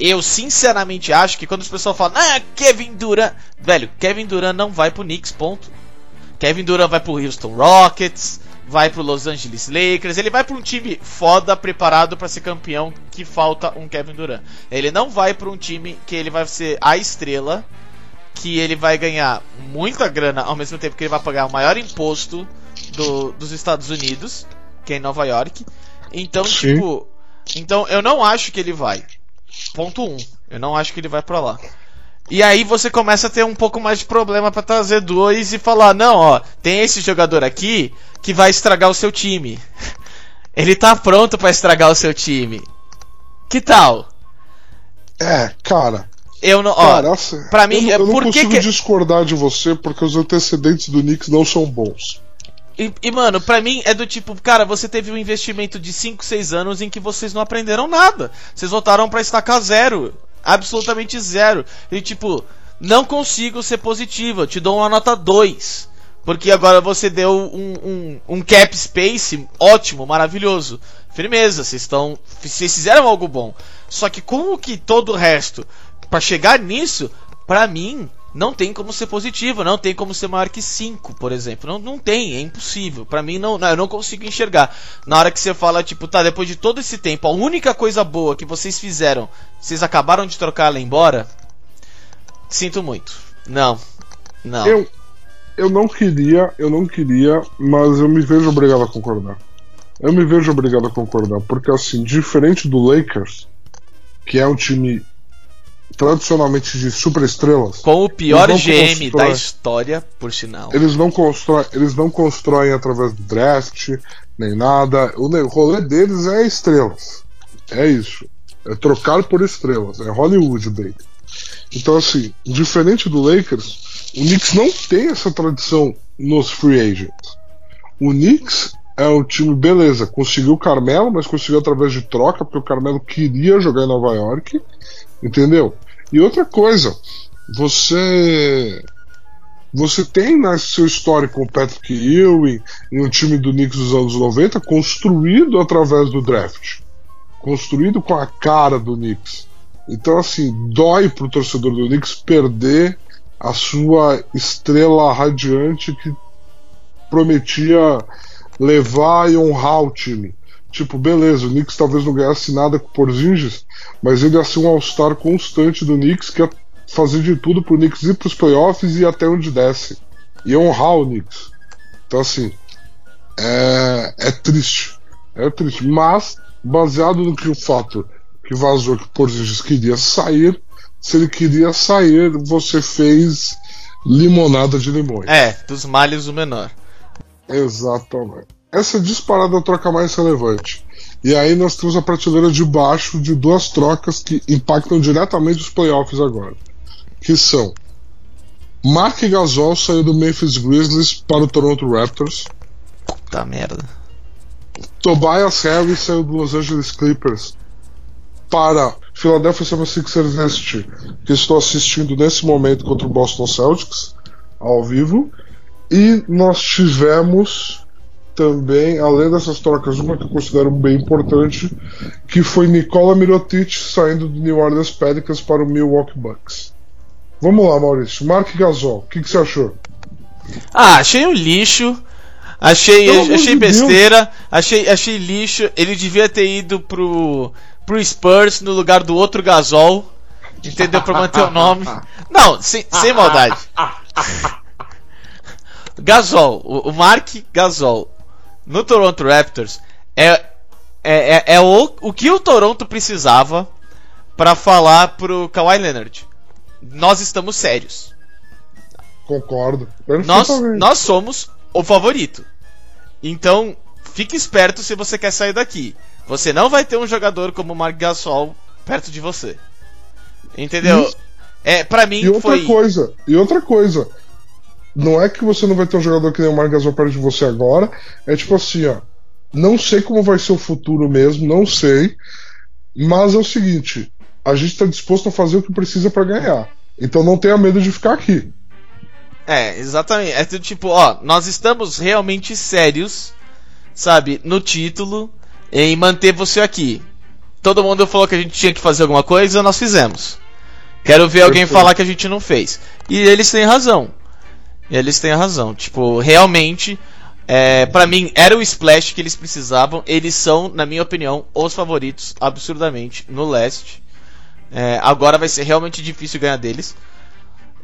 Eu sinceramente acho que quando as pessoas falam, ah, Kevin Durant. Velho, Kevin Durant não vai pro Knicks, ponto. Kevin Durant vai pro Houston Rockets, vai pro Los Angeles Lakers, ele vai pra um time foda, preparado pra ser campeão, que falta um Kevin Durant. Ele não vai pra um time que ele vai ser a estrela, que ele vai ganhar muita grana, ao mesmo tempo que ele vai pagar o maior imposto do- dos Estados Unidos, que é em Nova York. Então, Sim. tipo, então eu não acho que ele vai. Ponto 1. Um, eu não acho que ele vai pra lá. E aí você começa a ter um pouco mais de problema pra trazer dois e falar: não, ó, tem esse jogador aqui que vai estragar o seu time. Ele tá pronto pra estragar o seu time. Que tal? É, cara. Eu não. Ó, cara, assim, pra mim, eu, é eu não por que consigo que- discordar de você porque os antecedentes do Knicks não são bons. E, e, mano, pra mim é do tipo, cara, você teve um investimento de 5, 6 anos em que vocês não aprenderam nada. Vocês voltaram pra estacar zero. Absolutamente zero. E tipo, não consigo ser positivo. Eu te dou uma nota 2. Porque agora você deu um, um, um cap space ótimo, maravilhoso. Firmeza, vocês estão. Vocês fizeram algo bom. Só que como que todo o resto, pra chegar nisso, pra mim, não tem como ser positivo, não tem como ser maior que 5, por exemplo. Não, não tem, é impossível. Pra mim, não, não, eu não consigo enxergar. Na hora que você fala, tipo, tá, depois de todo esse tempo, a única coisa boa que vocês fizeram, vocês acabaram de trocar ela embora. Sinto muito. Não. Não. Eu, eu não queria, eu não queria, mas eu me vejo obrigado a concordar. Eu me vejo obrigado a concordar, porque assim, diferente do Lakers, que é um time tradicionalmente de superestrelas, Com o pior GM da história, por sinal. eles não constroem, eles não constroem através do draft, nem nada. O rolê deles é estrelas. É isso. É trocar por estrelas. É Hollywood, baby. Então, assim, diferente do Lakers, o Knicks não tem essa tradição nos free agents. O Knicks é um time, beleza, conseguiu o Carmelo, mas conseguiu através de troca, porque o Carmelo queria jogar em Nova York, entendeu? E outra coisa, você você tem no seu histórico o Patrick Ewing e um time do Knicks dos anos 90 construído através do draft. Construído com a cara do Knicks. Então, assim, dói pro torcedor do Knicks perder a sua estrela radiante que prometia levar e honrar o time. Tipo, beleza, o Knicks talvez não ganhasse nada com o Porzingis, mas ele ia ser um All-Star constante do Knicks que ia fazer de tudo pro Knicks ir pros playoffs e até onde desce. E honrar o Knicks. Então, assim, é, é triste. É triste. Mas, baseado no que o fato que vazou que o Porzingis queria sair, se ele queria sair, você fez limonada de limões. É, dos males o menor. Exatamente. Essa disparada é a troca mais relevante. E aí nós temos a prateleira de baixo de duas trocas que impactam diretamente os playoffs agora. Que são Mark Gasol saiu do Memphis Grizzlies para o Toronto Raptors. Puta merda. Tobias Harris saiu do Los Angeles Clippers para Philadelphia 76ers este que estou assistindo nesse momento contra o Boston Celtics ao vivo. E nós tivemos também, além dessas trocas, uma que eu considero bem importante, que foi Nikola Mirotic saindo do New Orleans Pelicans para o Milwaukee Bucks. Vamos lá, Maurício. Mark Gasol, o que, que, você achou? Ah, achei um lixo. Achei, achei besteira, achei, achei lixo. Ele devia ter ido pro, pro Spurs no lugar do outro Gasol. Entendeu? Pra manter o nome. Não, sem, sem maldade. Gasol, o Mark Gasol no Toronto Raptors é, é, é, é o, o que o Toronto precisava para falar pro Kawhi Leonard. Nós estamos sérios. Concordo. Nós, nós somos o favorito. Então, fique esperto se você quer sair daqui. Você não vai ter um jogador como o Mark Gasol perto de você. Entendeu? É, para mim e outra foi coisa, e outra coisa. Não é que você não vai ter um jogador que nem o Mark Gasol perto de você agora, é tipo assim, ó, não sei como vai ser o futuro mesmo, não sei, mas é o seguinte, a gente está disposto a fazer o que precisa para ganhar. Então não tenha medo de ficar aqui. É, exatamente. É tipo, ó, nós estamos realmente sérios, sabe, no título em manter você aqui. Todo mundo falou que a gente tinha que fazer alguma coisa, nós fizemos. Quero ver alguém falar que a gente não fez. E eles têm razão. Eles têm razão. Tipo, realmente, é, para mim, era o splash que eles precisavam. Eles são, na minha opinião, os favoritos, absurdamente, no leste. É, agora vai ser realmente difícil ganhar deles.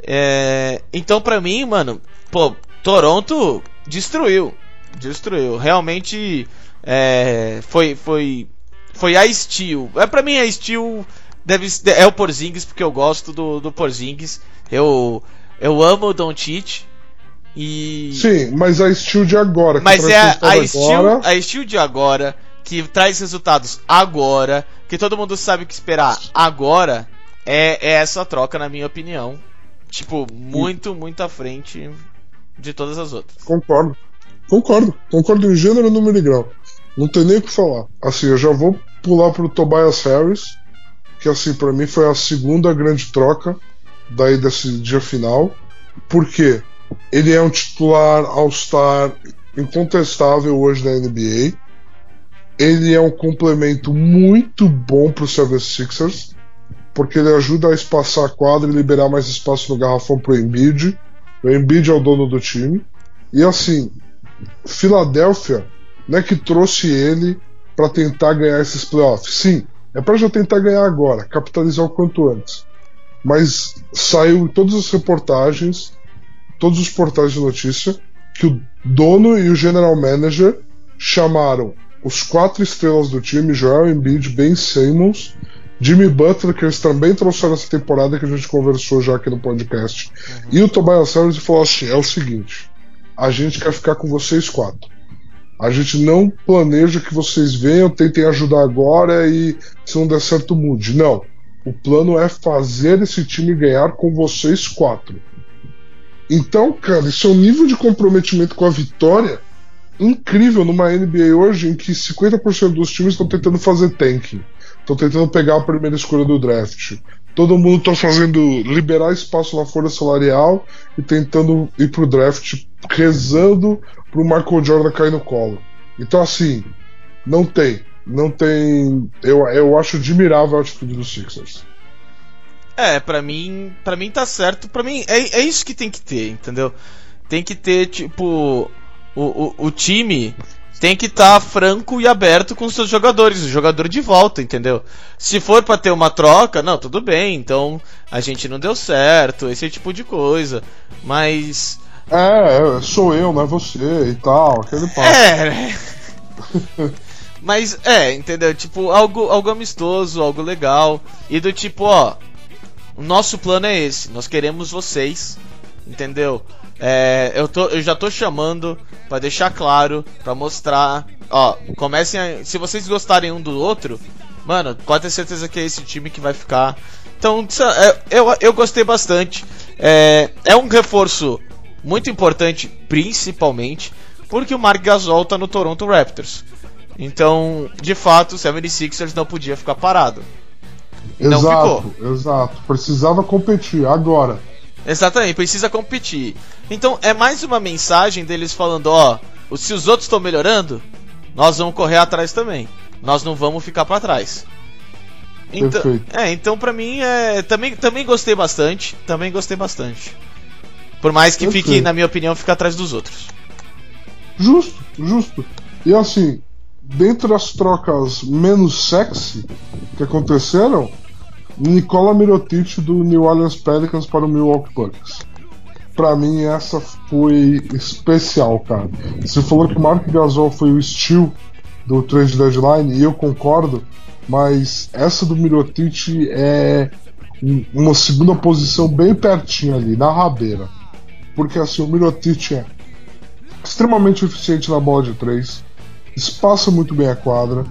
É, então, pra mim, mano, pô, Toronto destruiu. Destruiu. Realmente é, foi, foi, foi a Steel. É, pra mim, a Steel deve, é o Porzingis, porque eu gosto do, do Porzingis. Eu, eu amo o Don Tite. E... Sim, mas a Steel de agora. Mas é a, a, Steel, a Steel de agora que traz resultados agora, que todo mundo sabe o que esperar agora, é, é essa troca, na minha opinião. Tipo, muito, muito à frente de todas as outras. Concordo. Concordo. Concordo em gênero, número e grau. Não tem nem o que falar. Assim, eu já vou pular pro Tobias Harris, que assim, para mim foi a segunda grande troca daí desse dia final. Porque ele é um titular All-Star incontestável hoje na NBA ele é um complemento muito bom para o 76ers, porque ele ajuda a espaçar a quadra e liberar mais espaço no garrafão para o Embiid. O Embiid é o dono do time. E assim, Filadélfia não é que trouxe ele para tentar ganhar esses playoffs. Sim, é para já tentar ganhar agora, capitalizar o quanto antes. Mas saiu em todas as reportagens, todos os portais de notícia, que o dono e o general manager chamaram os quatro estrelas do time, Joel Embiid, Ben Simmons, Jimmy Butler, que eles também trouxeram essa temporada que a gente conversou já aqui no podcast, uhum. e o Tobias Harris falou assim: é o seguinte, a gente quer ficar com vocês quatro. A gente não planeja que vocês venham, tentem ajudar agora e se não der certo mude. Não. O plano é fazer esse time ganhar com vocês quatro. Então, cara, isso é um nível de comprometimento com a vitória incrível numa NBA hoje em que 50% dos times estão tentando fazer tanking. Estão tentando pegar a primeira escolha do draft. Todo mundo está fazendo liberar espaço na folha salarial e tentando ir pro draft, rezando pro Michael Jordan cair no colo. Então assim, não tem. Não tem. Eu, eu acho admirável a atitude dos Sixers. É, pra mim, para mim tá certo. Pra mim, é, é isso que tem que ter, entendeu? Tem que ter, tipo, o, o, o time tem que estar tá franco e aberto com os seus jogadores, o jogador de volta, entendeu? Se for para ter uma troca, não, tudo bem, então a gente não deu certo, esse tipo de coisa. Mas. É, sou eu, não é você e tal, aquele papo. É, né? Mas é, entendeu? Tipo, algo, algo amistoso, algo legal. E do tipo, ó, o nosso plano é esse, nós queremos vocês, entendeu? É, eu, tô, eu já tô chamando para deixar claro, para mostrar. Ó, comecem a, Se vocês gostarem um do outro, mano, pode ter certeza que é esse time que vai ficar. Então, é, eu, eu gostei bastante. É, é um reforço muito importante, principalmente, porque o Mark Gasol tá no Toronto Raptors. Então, de fato, o 76ers não podia ficar parado. Não exato, ficou. exato. Precisava competir agora. Exatamente, precisa competir. Então é mais uma mensagem deles falando, ó, se os outros estão melhorando, nós vamos correr atrás também. Nós não vamos ficar para trás. Então, é, então para mim é também também gostei bastante, também gostei bastante. Por mais que Perfeito. fique, na minha opinião, ficar atrás dos outros. Justo, justo. E assim, dentre as trocas menos sexy que aconteceram, Nicola Mirotic do New Orleans Pelicans para o Milwaukee Bucks. Para mim essa foi especial, cara. Você falou que o Mark Gasol foi o estilo do trade deadline e eu concordo, mas essa do Mirotic é uma segunda posição bem pertinho ali, na rabeira. Porque assim, o Mirotic é extremamente eficiente na bola de três, espaça muito bem a quadra,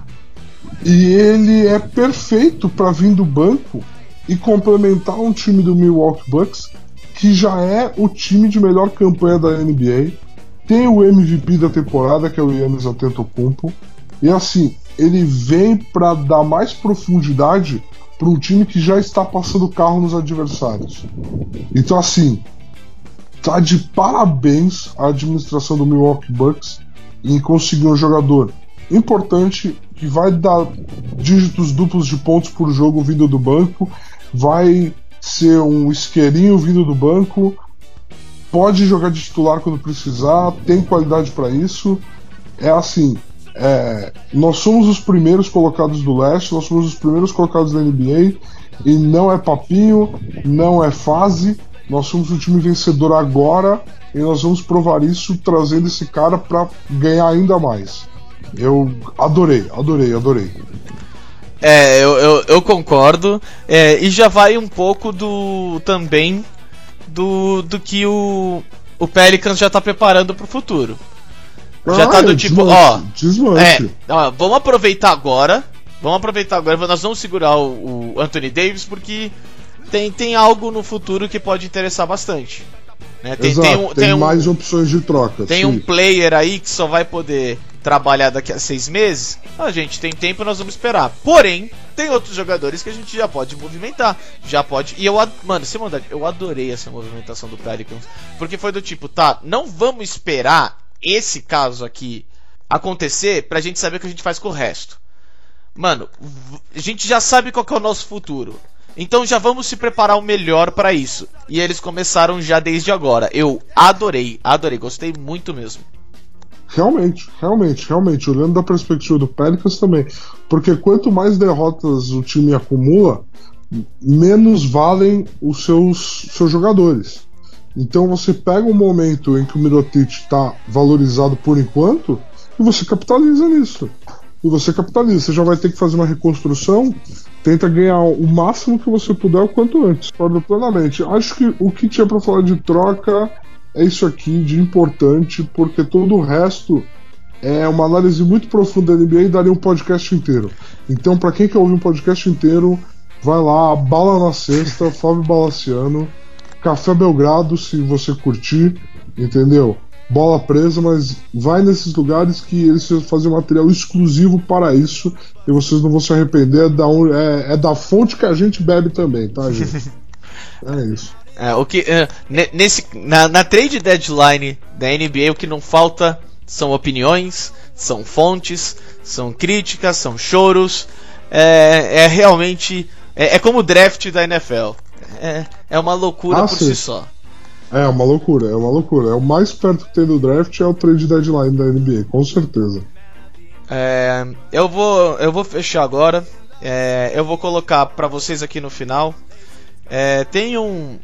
e ele é perfeito para vir do banco e complementar um time do Milwaukee Bucks que já é o time de melhor campanha da NBA. Tem o MVP da temporada, que é o Yannis Antetokounmpo. E assim, ele vem para dar mais profundidade para um time que já está passando carro nos adversários. Então assim, tá de parabéns a administração do Milwaukee Bucks em conseguir um jogador importante que vai dar dígitos duplos de pontos por jogo vindo do banco, vai ser um isqueirinho vindo do banco, pode jogar de titular quando precisar, tem qualidade para isso. É assim, é, nós somos os primeiros colocados do leste, nós somos os primeiros colocados da NBA e não é papinho, não é fase. Nós somos um time vencedor agora e nós vamos provar isso trazendo esse cara para ganhar ainda mais. Eu adorei, adorei, adorei. É, eu, eu, eu concordo. É, e já vai um pouco do. também do, do que o, o Pelicans já tá preparando pro futuro. Já ah, tá do tipo, ó. É, ó, vamos aproveitar agora. Vamos aproveitar agora. Nós vamos segurar o, o Anthony Davis porque tem, tem algo no futuro que pode interessar bastante. Né? Tem, Exato, tem, um, tem, tem mais opções de troca. Tem sim. um player aí que só vai poder trabalhar daqui a seis meses. A gente tem tempo, nós vamos esperar. Porém, tem outros jogadores que a gente já pode movimentar. Já pode. E eu, mano, sem maldade, eu adorei essa movimentação do Pelicans. Porque foi do tipo, tá, não vamos esperar esse caso aqui acontecer pra gente saber o que a gente faz com o resto. Mano, a gente já sabe qual é o nosso futuro. Então já vamos se preparar o melhor para isso. E eles começaram já desde agora. Eu adorei, adorei, gostei muito mesmo. Realmente, realmente, realmente. Olhando da perspectiva do Pelicans também. Porque quanto mais derrotas o time acumula, menos valem os seus, seus jogadores. Então você pega um momento em que o Mirotic está valorizado por enquanto e você capitaliza nisso. E você capitaliza. Você já vai ter que fazer uma reconstrução tenta ganhar o máximo que você puder o quanto antes. Concordo plenamente. Acho que o que tinha para falar de troca é isso aqui de importante, porque todo o resto é uma análise muito profunda da NBA e daria um podcast inteiro. Então, para quem quer ouvir um podcast inteiro, vai lá, Bala na Sexta, Fábio Balaciano, Café Belgrado, se você curtir, entendeu? bola presa, mas vai nesses lugares que eles fazem material exclusivo para isso e vocês não vão se arrepender. É da, é, é da fonte que a gente bebe também, tá, gente? é isso. É, o que, é, nesse, na, na trade deadline da NBA, o que não falta são opiniões, são fontes, são críticas, são choros. É, é realmente. É, é como o draft da NFL. é, é uma loucura Ah, por sim. si só. É uma loucura, é uma loucura. É o mais perto que tem do draft é o trade deadline da NBA, com certeza. É, eu vou eu vou fechar agora. É, eu vou colocar pra vocês aqui no final. É, tem um,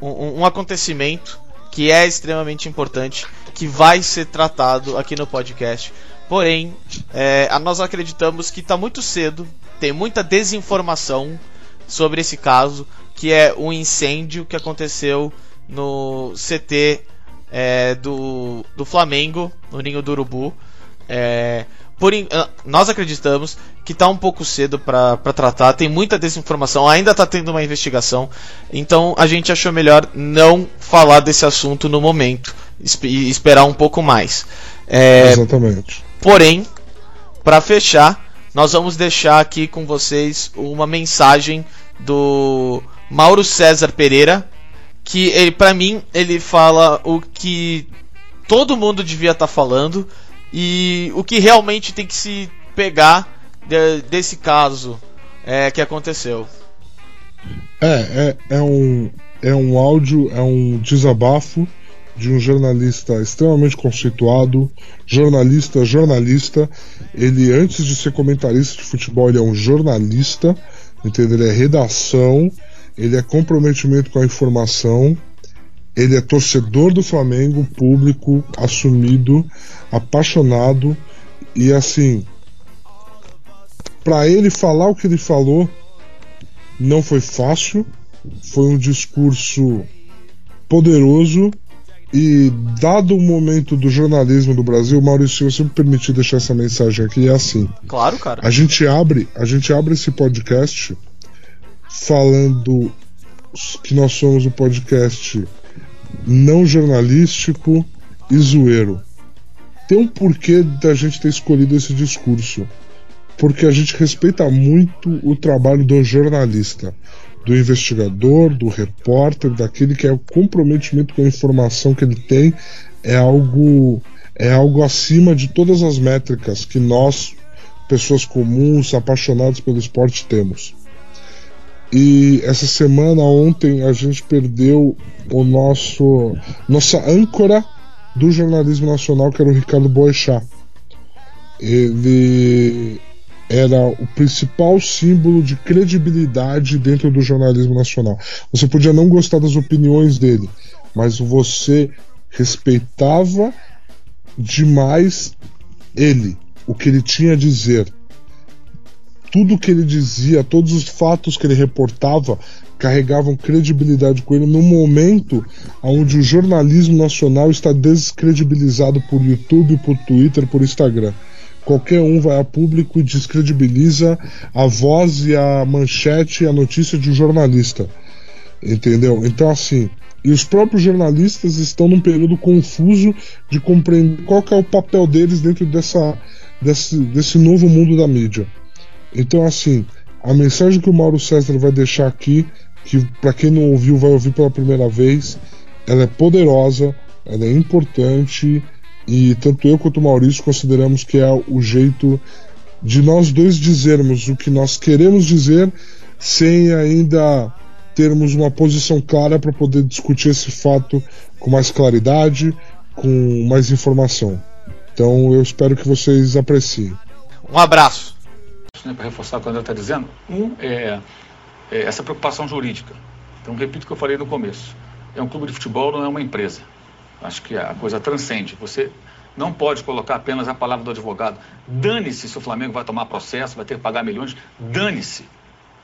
um, um acontecimento que é extremamente importante que vai ser tratado aqui no podcast. Porém, é, nós acreditamos que está muito cedo, tem muita desinformação sobre esse caso, que é o incêndio que aconteceu no CT é, do, do Flamengo, no Ninho do Urubu. É, por ah, nós acreditamos que está um pouco cedo para tratar, tem muita desinformação, ainda está tendo uma investigação, então a gente achou melhor não falar desse assunto no momento e esperar um pouco mais. É, Exatamente. Porém, para fechar, nós vamos deixar aqui com vocês uma mensagem do Mauro César Pereira, que ele, para mim ele fala o que todo mundo devia estar falando e o que realmente tem que se pegar de- desse caso é, que aconteceu. É, é, é um, é um áudio, é um desabafo de um jornalista extremamente conceituado, jornalista, jornalista. Ele, antes de ser comentarista de futebol, ele é um jornalista, entendeu? Ele é redação, ele é comprometimento com a informação, ele é torcedor do Flamengo, público, assumido, apaixonado, e assim, para ele falar o que ele falou, não foi fácil, foi um discurso poderoso e dado o momento do jornalismo do Brasil, Maurício, se você me permitir deixar essa mensagem aqui, é assim. Claro, cara. A gente abre, a gente abre esse podcast falando que nós somos um podcast não jornalístico e zoeiro. Tem um porquê da gente ter escolhido esse discurso. Porque a gente respeita muito o trabalho do jornalista, do investigador, do repórter, daquele que é o comprometimento com a informação que ele tem, é algo é algo acima de todas as métricas que nós, pessoas comuns, apaixonados pelo esporte, temos. E essa semana, ontem, a gente perdeu o nosso nossa âncora do jornalismo nacional, que era o Ricardo Boechat. Ele era o principal símbolo de credibilidade dentro do jornalismo nacional. Você podia não gostar das opiniões dele, mas você respeitava demais ele, o que ele tinha a dizer. Tudo que ele dizia, todos os fatos que ele reportava carregavam credibilidade com ele no momento onde o jornalismo nacional está descredibilizado por YouTube, por Twitter, por Instagram. Qualquer um vai a público e descredibiliza a voz e a manchete e a notícia de um jornalista. Entendeu? Então, assim, e os próprios jornalistas estão num período confuso de compreender qual é o papel deles dentro dessa, desse, desse novo mundo da mídia. Então, assim, a mensagem que o Mauro César vai deixar aqui, que para quem não ouviu vai ouvir pela primeira vez, ela é poderosa, ela é importante e tanto eu quanto o Maurício consideramos que é o jeito de nós dois dizermos o que nós queremos dizer sem ainda termos uma posição clara para poder discutir esse fato com mais claridade, com mais informação. Então eu espero que vocês apreciem. Um abraço. né, para reforçar o que o André está dizendo. Um é, é essa preocupação jurídica. Então, repito o que eu falei no começo. É um clube de futebol, não é uma empresa. Acho que a coisa transcende. Você não pode colocar apenas a palavra do advogado. Dane-se se o Flamengo vai tomar processo, vai ter que pagar milhões. Dane-se.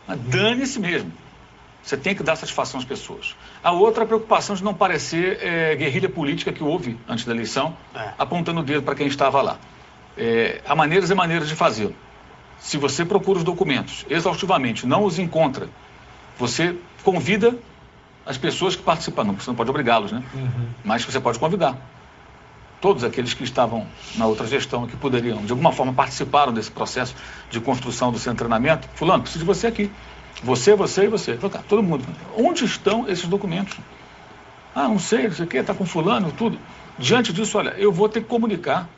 Dane-se mesmo. Você tem que dar satisfação às pessoas. A outra é a preocupação de não parecer é, guerrilha política que houve antes da eleição, apontando o dedo para quem estava lá. É, há maneiras e maneiras de fazê-lo. Se você procura os documentos exaustivamente, não os encontra, você convida as pessoas que participam, não, você não pode obrigá-los, né? Mas você pode convidar. Todos aqueles que estavam na outra gestão, que poderiam, de alguma forma, participaram desse processo de construção do de treinamento. Fulano, preciso de você aqui. Você, você e você. Tá, todo mundo. Onde estão esses documentos? Ah, não sei, não sei o quê, está com fulano, tudo. Diante disso, olha, eu vou ter que comunicar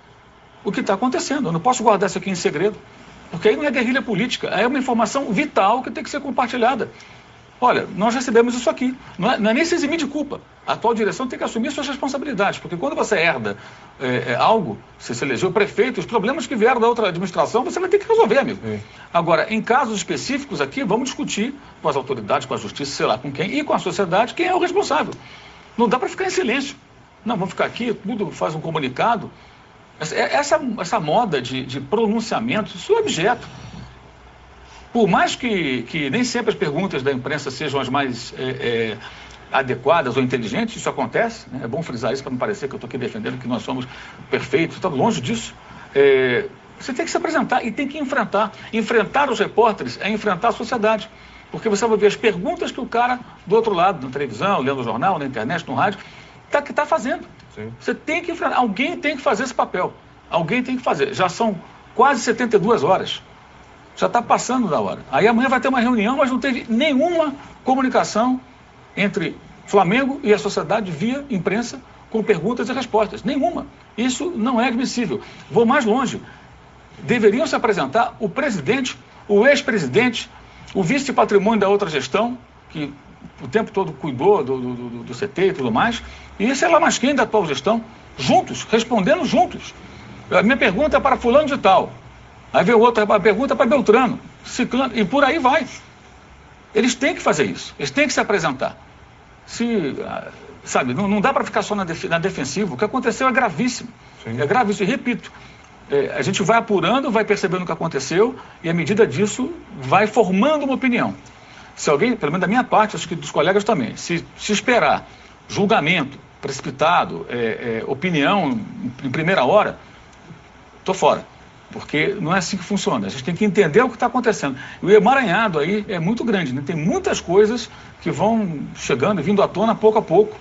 o que está acontecendo. Eu não posso guardar isso aqui em segredo. Porque aí não é guerrilha política, é uma informação vital que tem que ser compartilhada. Olha, nós recebemos isso aqui. Não é, não é nem se eximir de culpa. A atual direção tem que assumir suas responsabilidades, porque quando você herda é, é, algo, se você elegeu prefeito, os problemas que vieram da outra administração, você vai ter que resolver, amigo. Sim. Agora, em casos específicos aqui, vamos discutir com as autoridades, com a justiça, sei lá com quem, e com a sociedade, quem é o responsável. Não dá para ficar em silêncio. Não, vamos ficar aqui, tudo faz um comunicado. Essa, essa moda de, de pronunciamento, isso é objeto. Por mais que, que nem sempre as perguntas da imprensa sejam as mais é, é, adequadas ou inteligentes, isso acontece. Né? É bom frisar isso para não parecer que eu estou aqui defendendo que nós somos perfeitos, estamos longe disso. É, você tem que se apresentar e tem que enfrentar. Enfrentar os repórteres é enfrentar a sociedade. Porque você vai ver as perguntas que o cara do outro lado, na televisão, lendo o jornal, na internet, no rádio, está tá fazendo. Sim. Você tem que enfrentar. Alguém tem que fazer esse papel. Alguém tem que fazer. Já são quase 72 horas. Já está passando da hora. Aí amanhã vai ter uma reunião, mas não teve nenhuma comunicação entre Flamengo e a sociedade via imprensa com perguntas e respostas. Nenhuma. Isso não é admissível. Vou mais longe. Deveriam se apresentar o presidente, o ex-presidente, o vice-patrimônio da outra gestão, que o tempo todo cuidou do, do, do, do CT e tudo mais, e sei lá mais quem da atual gestão, juntos, respondendo juntos. A minha pergunta é para fulano de tal. Aí vem outra pergunta para Beltrano, Ciclano, e por aí vai. Eles têm que fazer isso, eles têm que se apresentar. Se, ah, sabe, não, não dá para ficar só na, def, na defensiva. O que aconteceu é gravíssimo. Sim. É gravíssimo. E repito, é, a gente vai apurando, vai percebendo o que aconteceu e, à medida disso, vai formando uma opinião. Se alguém, pelo menos da minha parte, acho que dos colegas também, se, se esperar julgamento precipitado, é, é, opinião em, em primeira hora, estou fora porque não é assim que funciona. A gente tem que entender o que está acontecendo. E o emaranhado aí é muito grande, né? tem muitas coisas que vão chegando, vindo à tona pouco a pouco,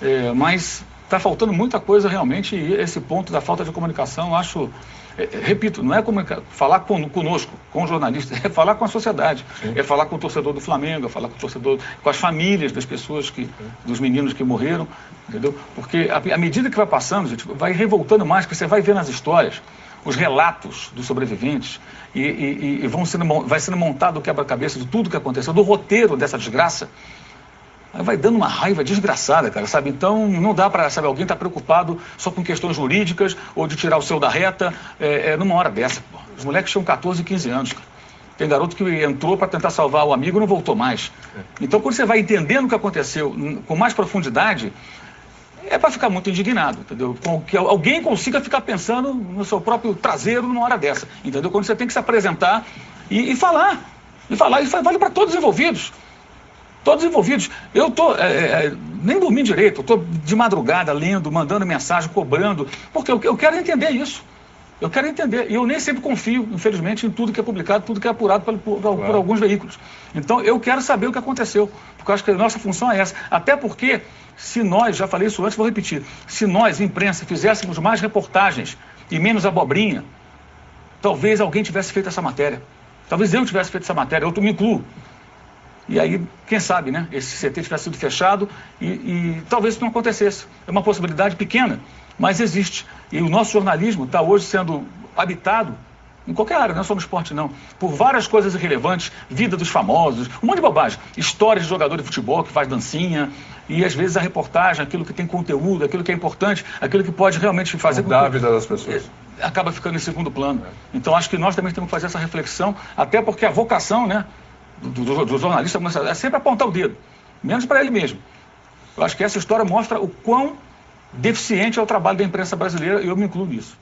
é, mas está faltando muita coisa realmente e esse ponto da falta de comunicação, eu acho, é, é repito, não é falar conosco, com jornalistas, é falar com a sociedade, Sim. é falar com o torcedor do Flamengo, é falar com o torcedor, com as famílias das pessoas que, dos meninos que morreram, entendeu? Porque à medida que vai passando, gente, vai revoltando mais, porque você vai ver nas histórias os relatos dos sobreviventes e, e, e vão sendo, vai sendo montado o quebra-cabeça de tudo que aconteceu, do roteiro dessa desgraça. Aí vai dando uma raiva desgraçada, cara, sabe? Então não dá para, sabe, alguém estar tá preocupado só com questões jurídicas ou de tirar o seu da reta é, é numa hora dessa. Pô. Os moleques tinham 14, 15 anos, cara. Tem garoto que entrou para tentar salvar o amigo e não voltou mais. É. Então, quando você vai entendendo o que aconteceu com mais profundidade, é para ficar muito indignado, entendeu? Que alguém consiga ficar pensando no seu próprio traseiro numa hora dessa, entendeu? Quando você tem que se apresentar e, e falar. E falar, e vale para todos os envolvidos. Todos envolvidos. Eu estou é, é, nem dormindo direito, estou de madrugada lendo, mandando mensagem, cobrando, porque eu, eu quero entender isso. Eu quero entender. E eu nem sempre confio, infelizmente, em tudo que é publicado, tudo que é apurado por, por, claro. por, alguns veículos. Então, eu quero saber o que aconteceu. Porque eu acho que a nossa função é essa. Até porque, se nós, já falei isso antes, vou repetir, se nós, imprensa, fizéssemos mais reportagens e menos abobrinha, talvez alguém tivesse feito essa matéria. Talvez eu tivesse feito essa matéria, eu me incluo. E aí, quem sabe, né? Esse CT tivesse sido fechado e, e talvez isso não acontecesse. É uma possibilidade pequena, mas existe. E o nosso jornalismo está hoje sendo habitado em qualquer área, não é só no esporte, não. Por várias coisas irrelevantes, vida dos famosos, um monte de bobagem. Histórias de jogador de futebol que faz dancinha, e às vezes a reportagem, aquilo que tem conteúdo, aquilo que é importante, aquilo que pode realmente fazer. Mudar a vida das pessoas. É, acaba ficando em segundo plano. Então acho que nós também temos que fazer essa reflexão, até porque a vocação né, do, do, do jornalista é sempre apontar o dedo, menos para ele mesmo. Eu acho que essa história mostra o quão deficiente é o trabalho da imprensa brasileira e eu me incluo nisso.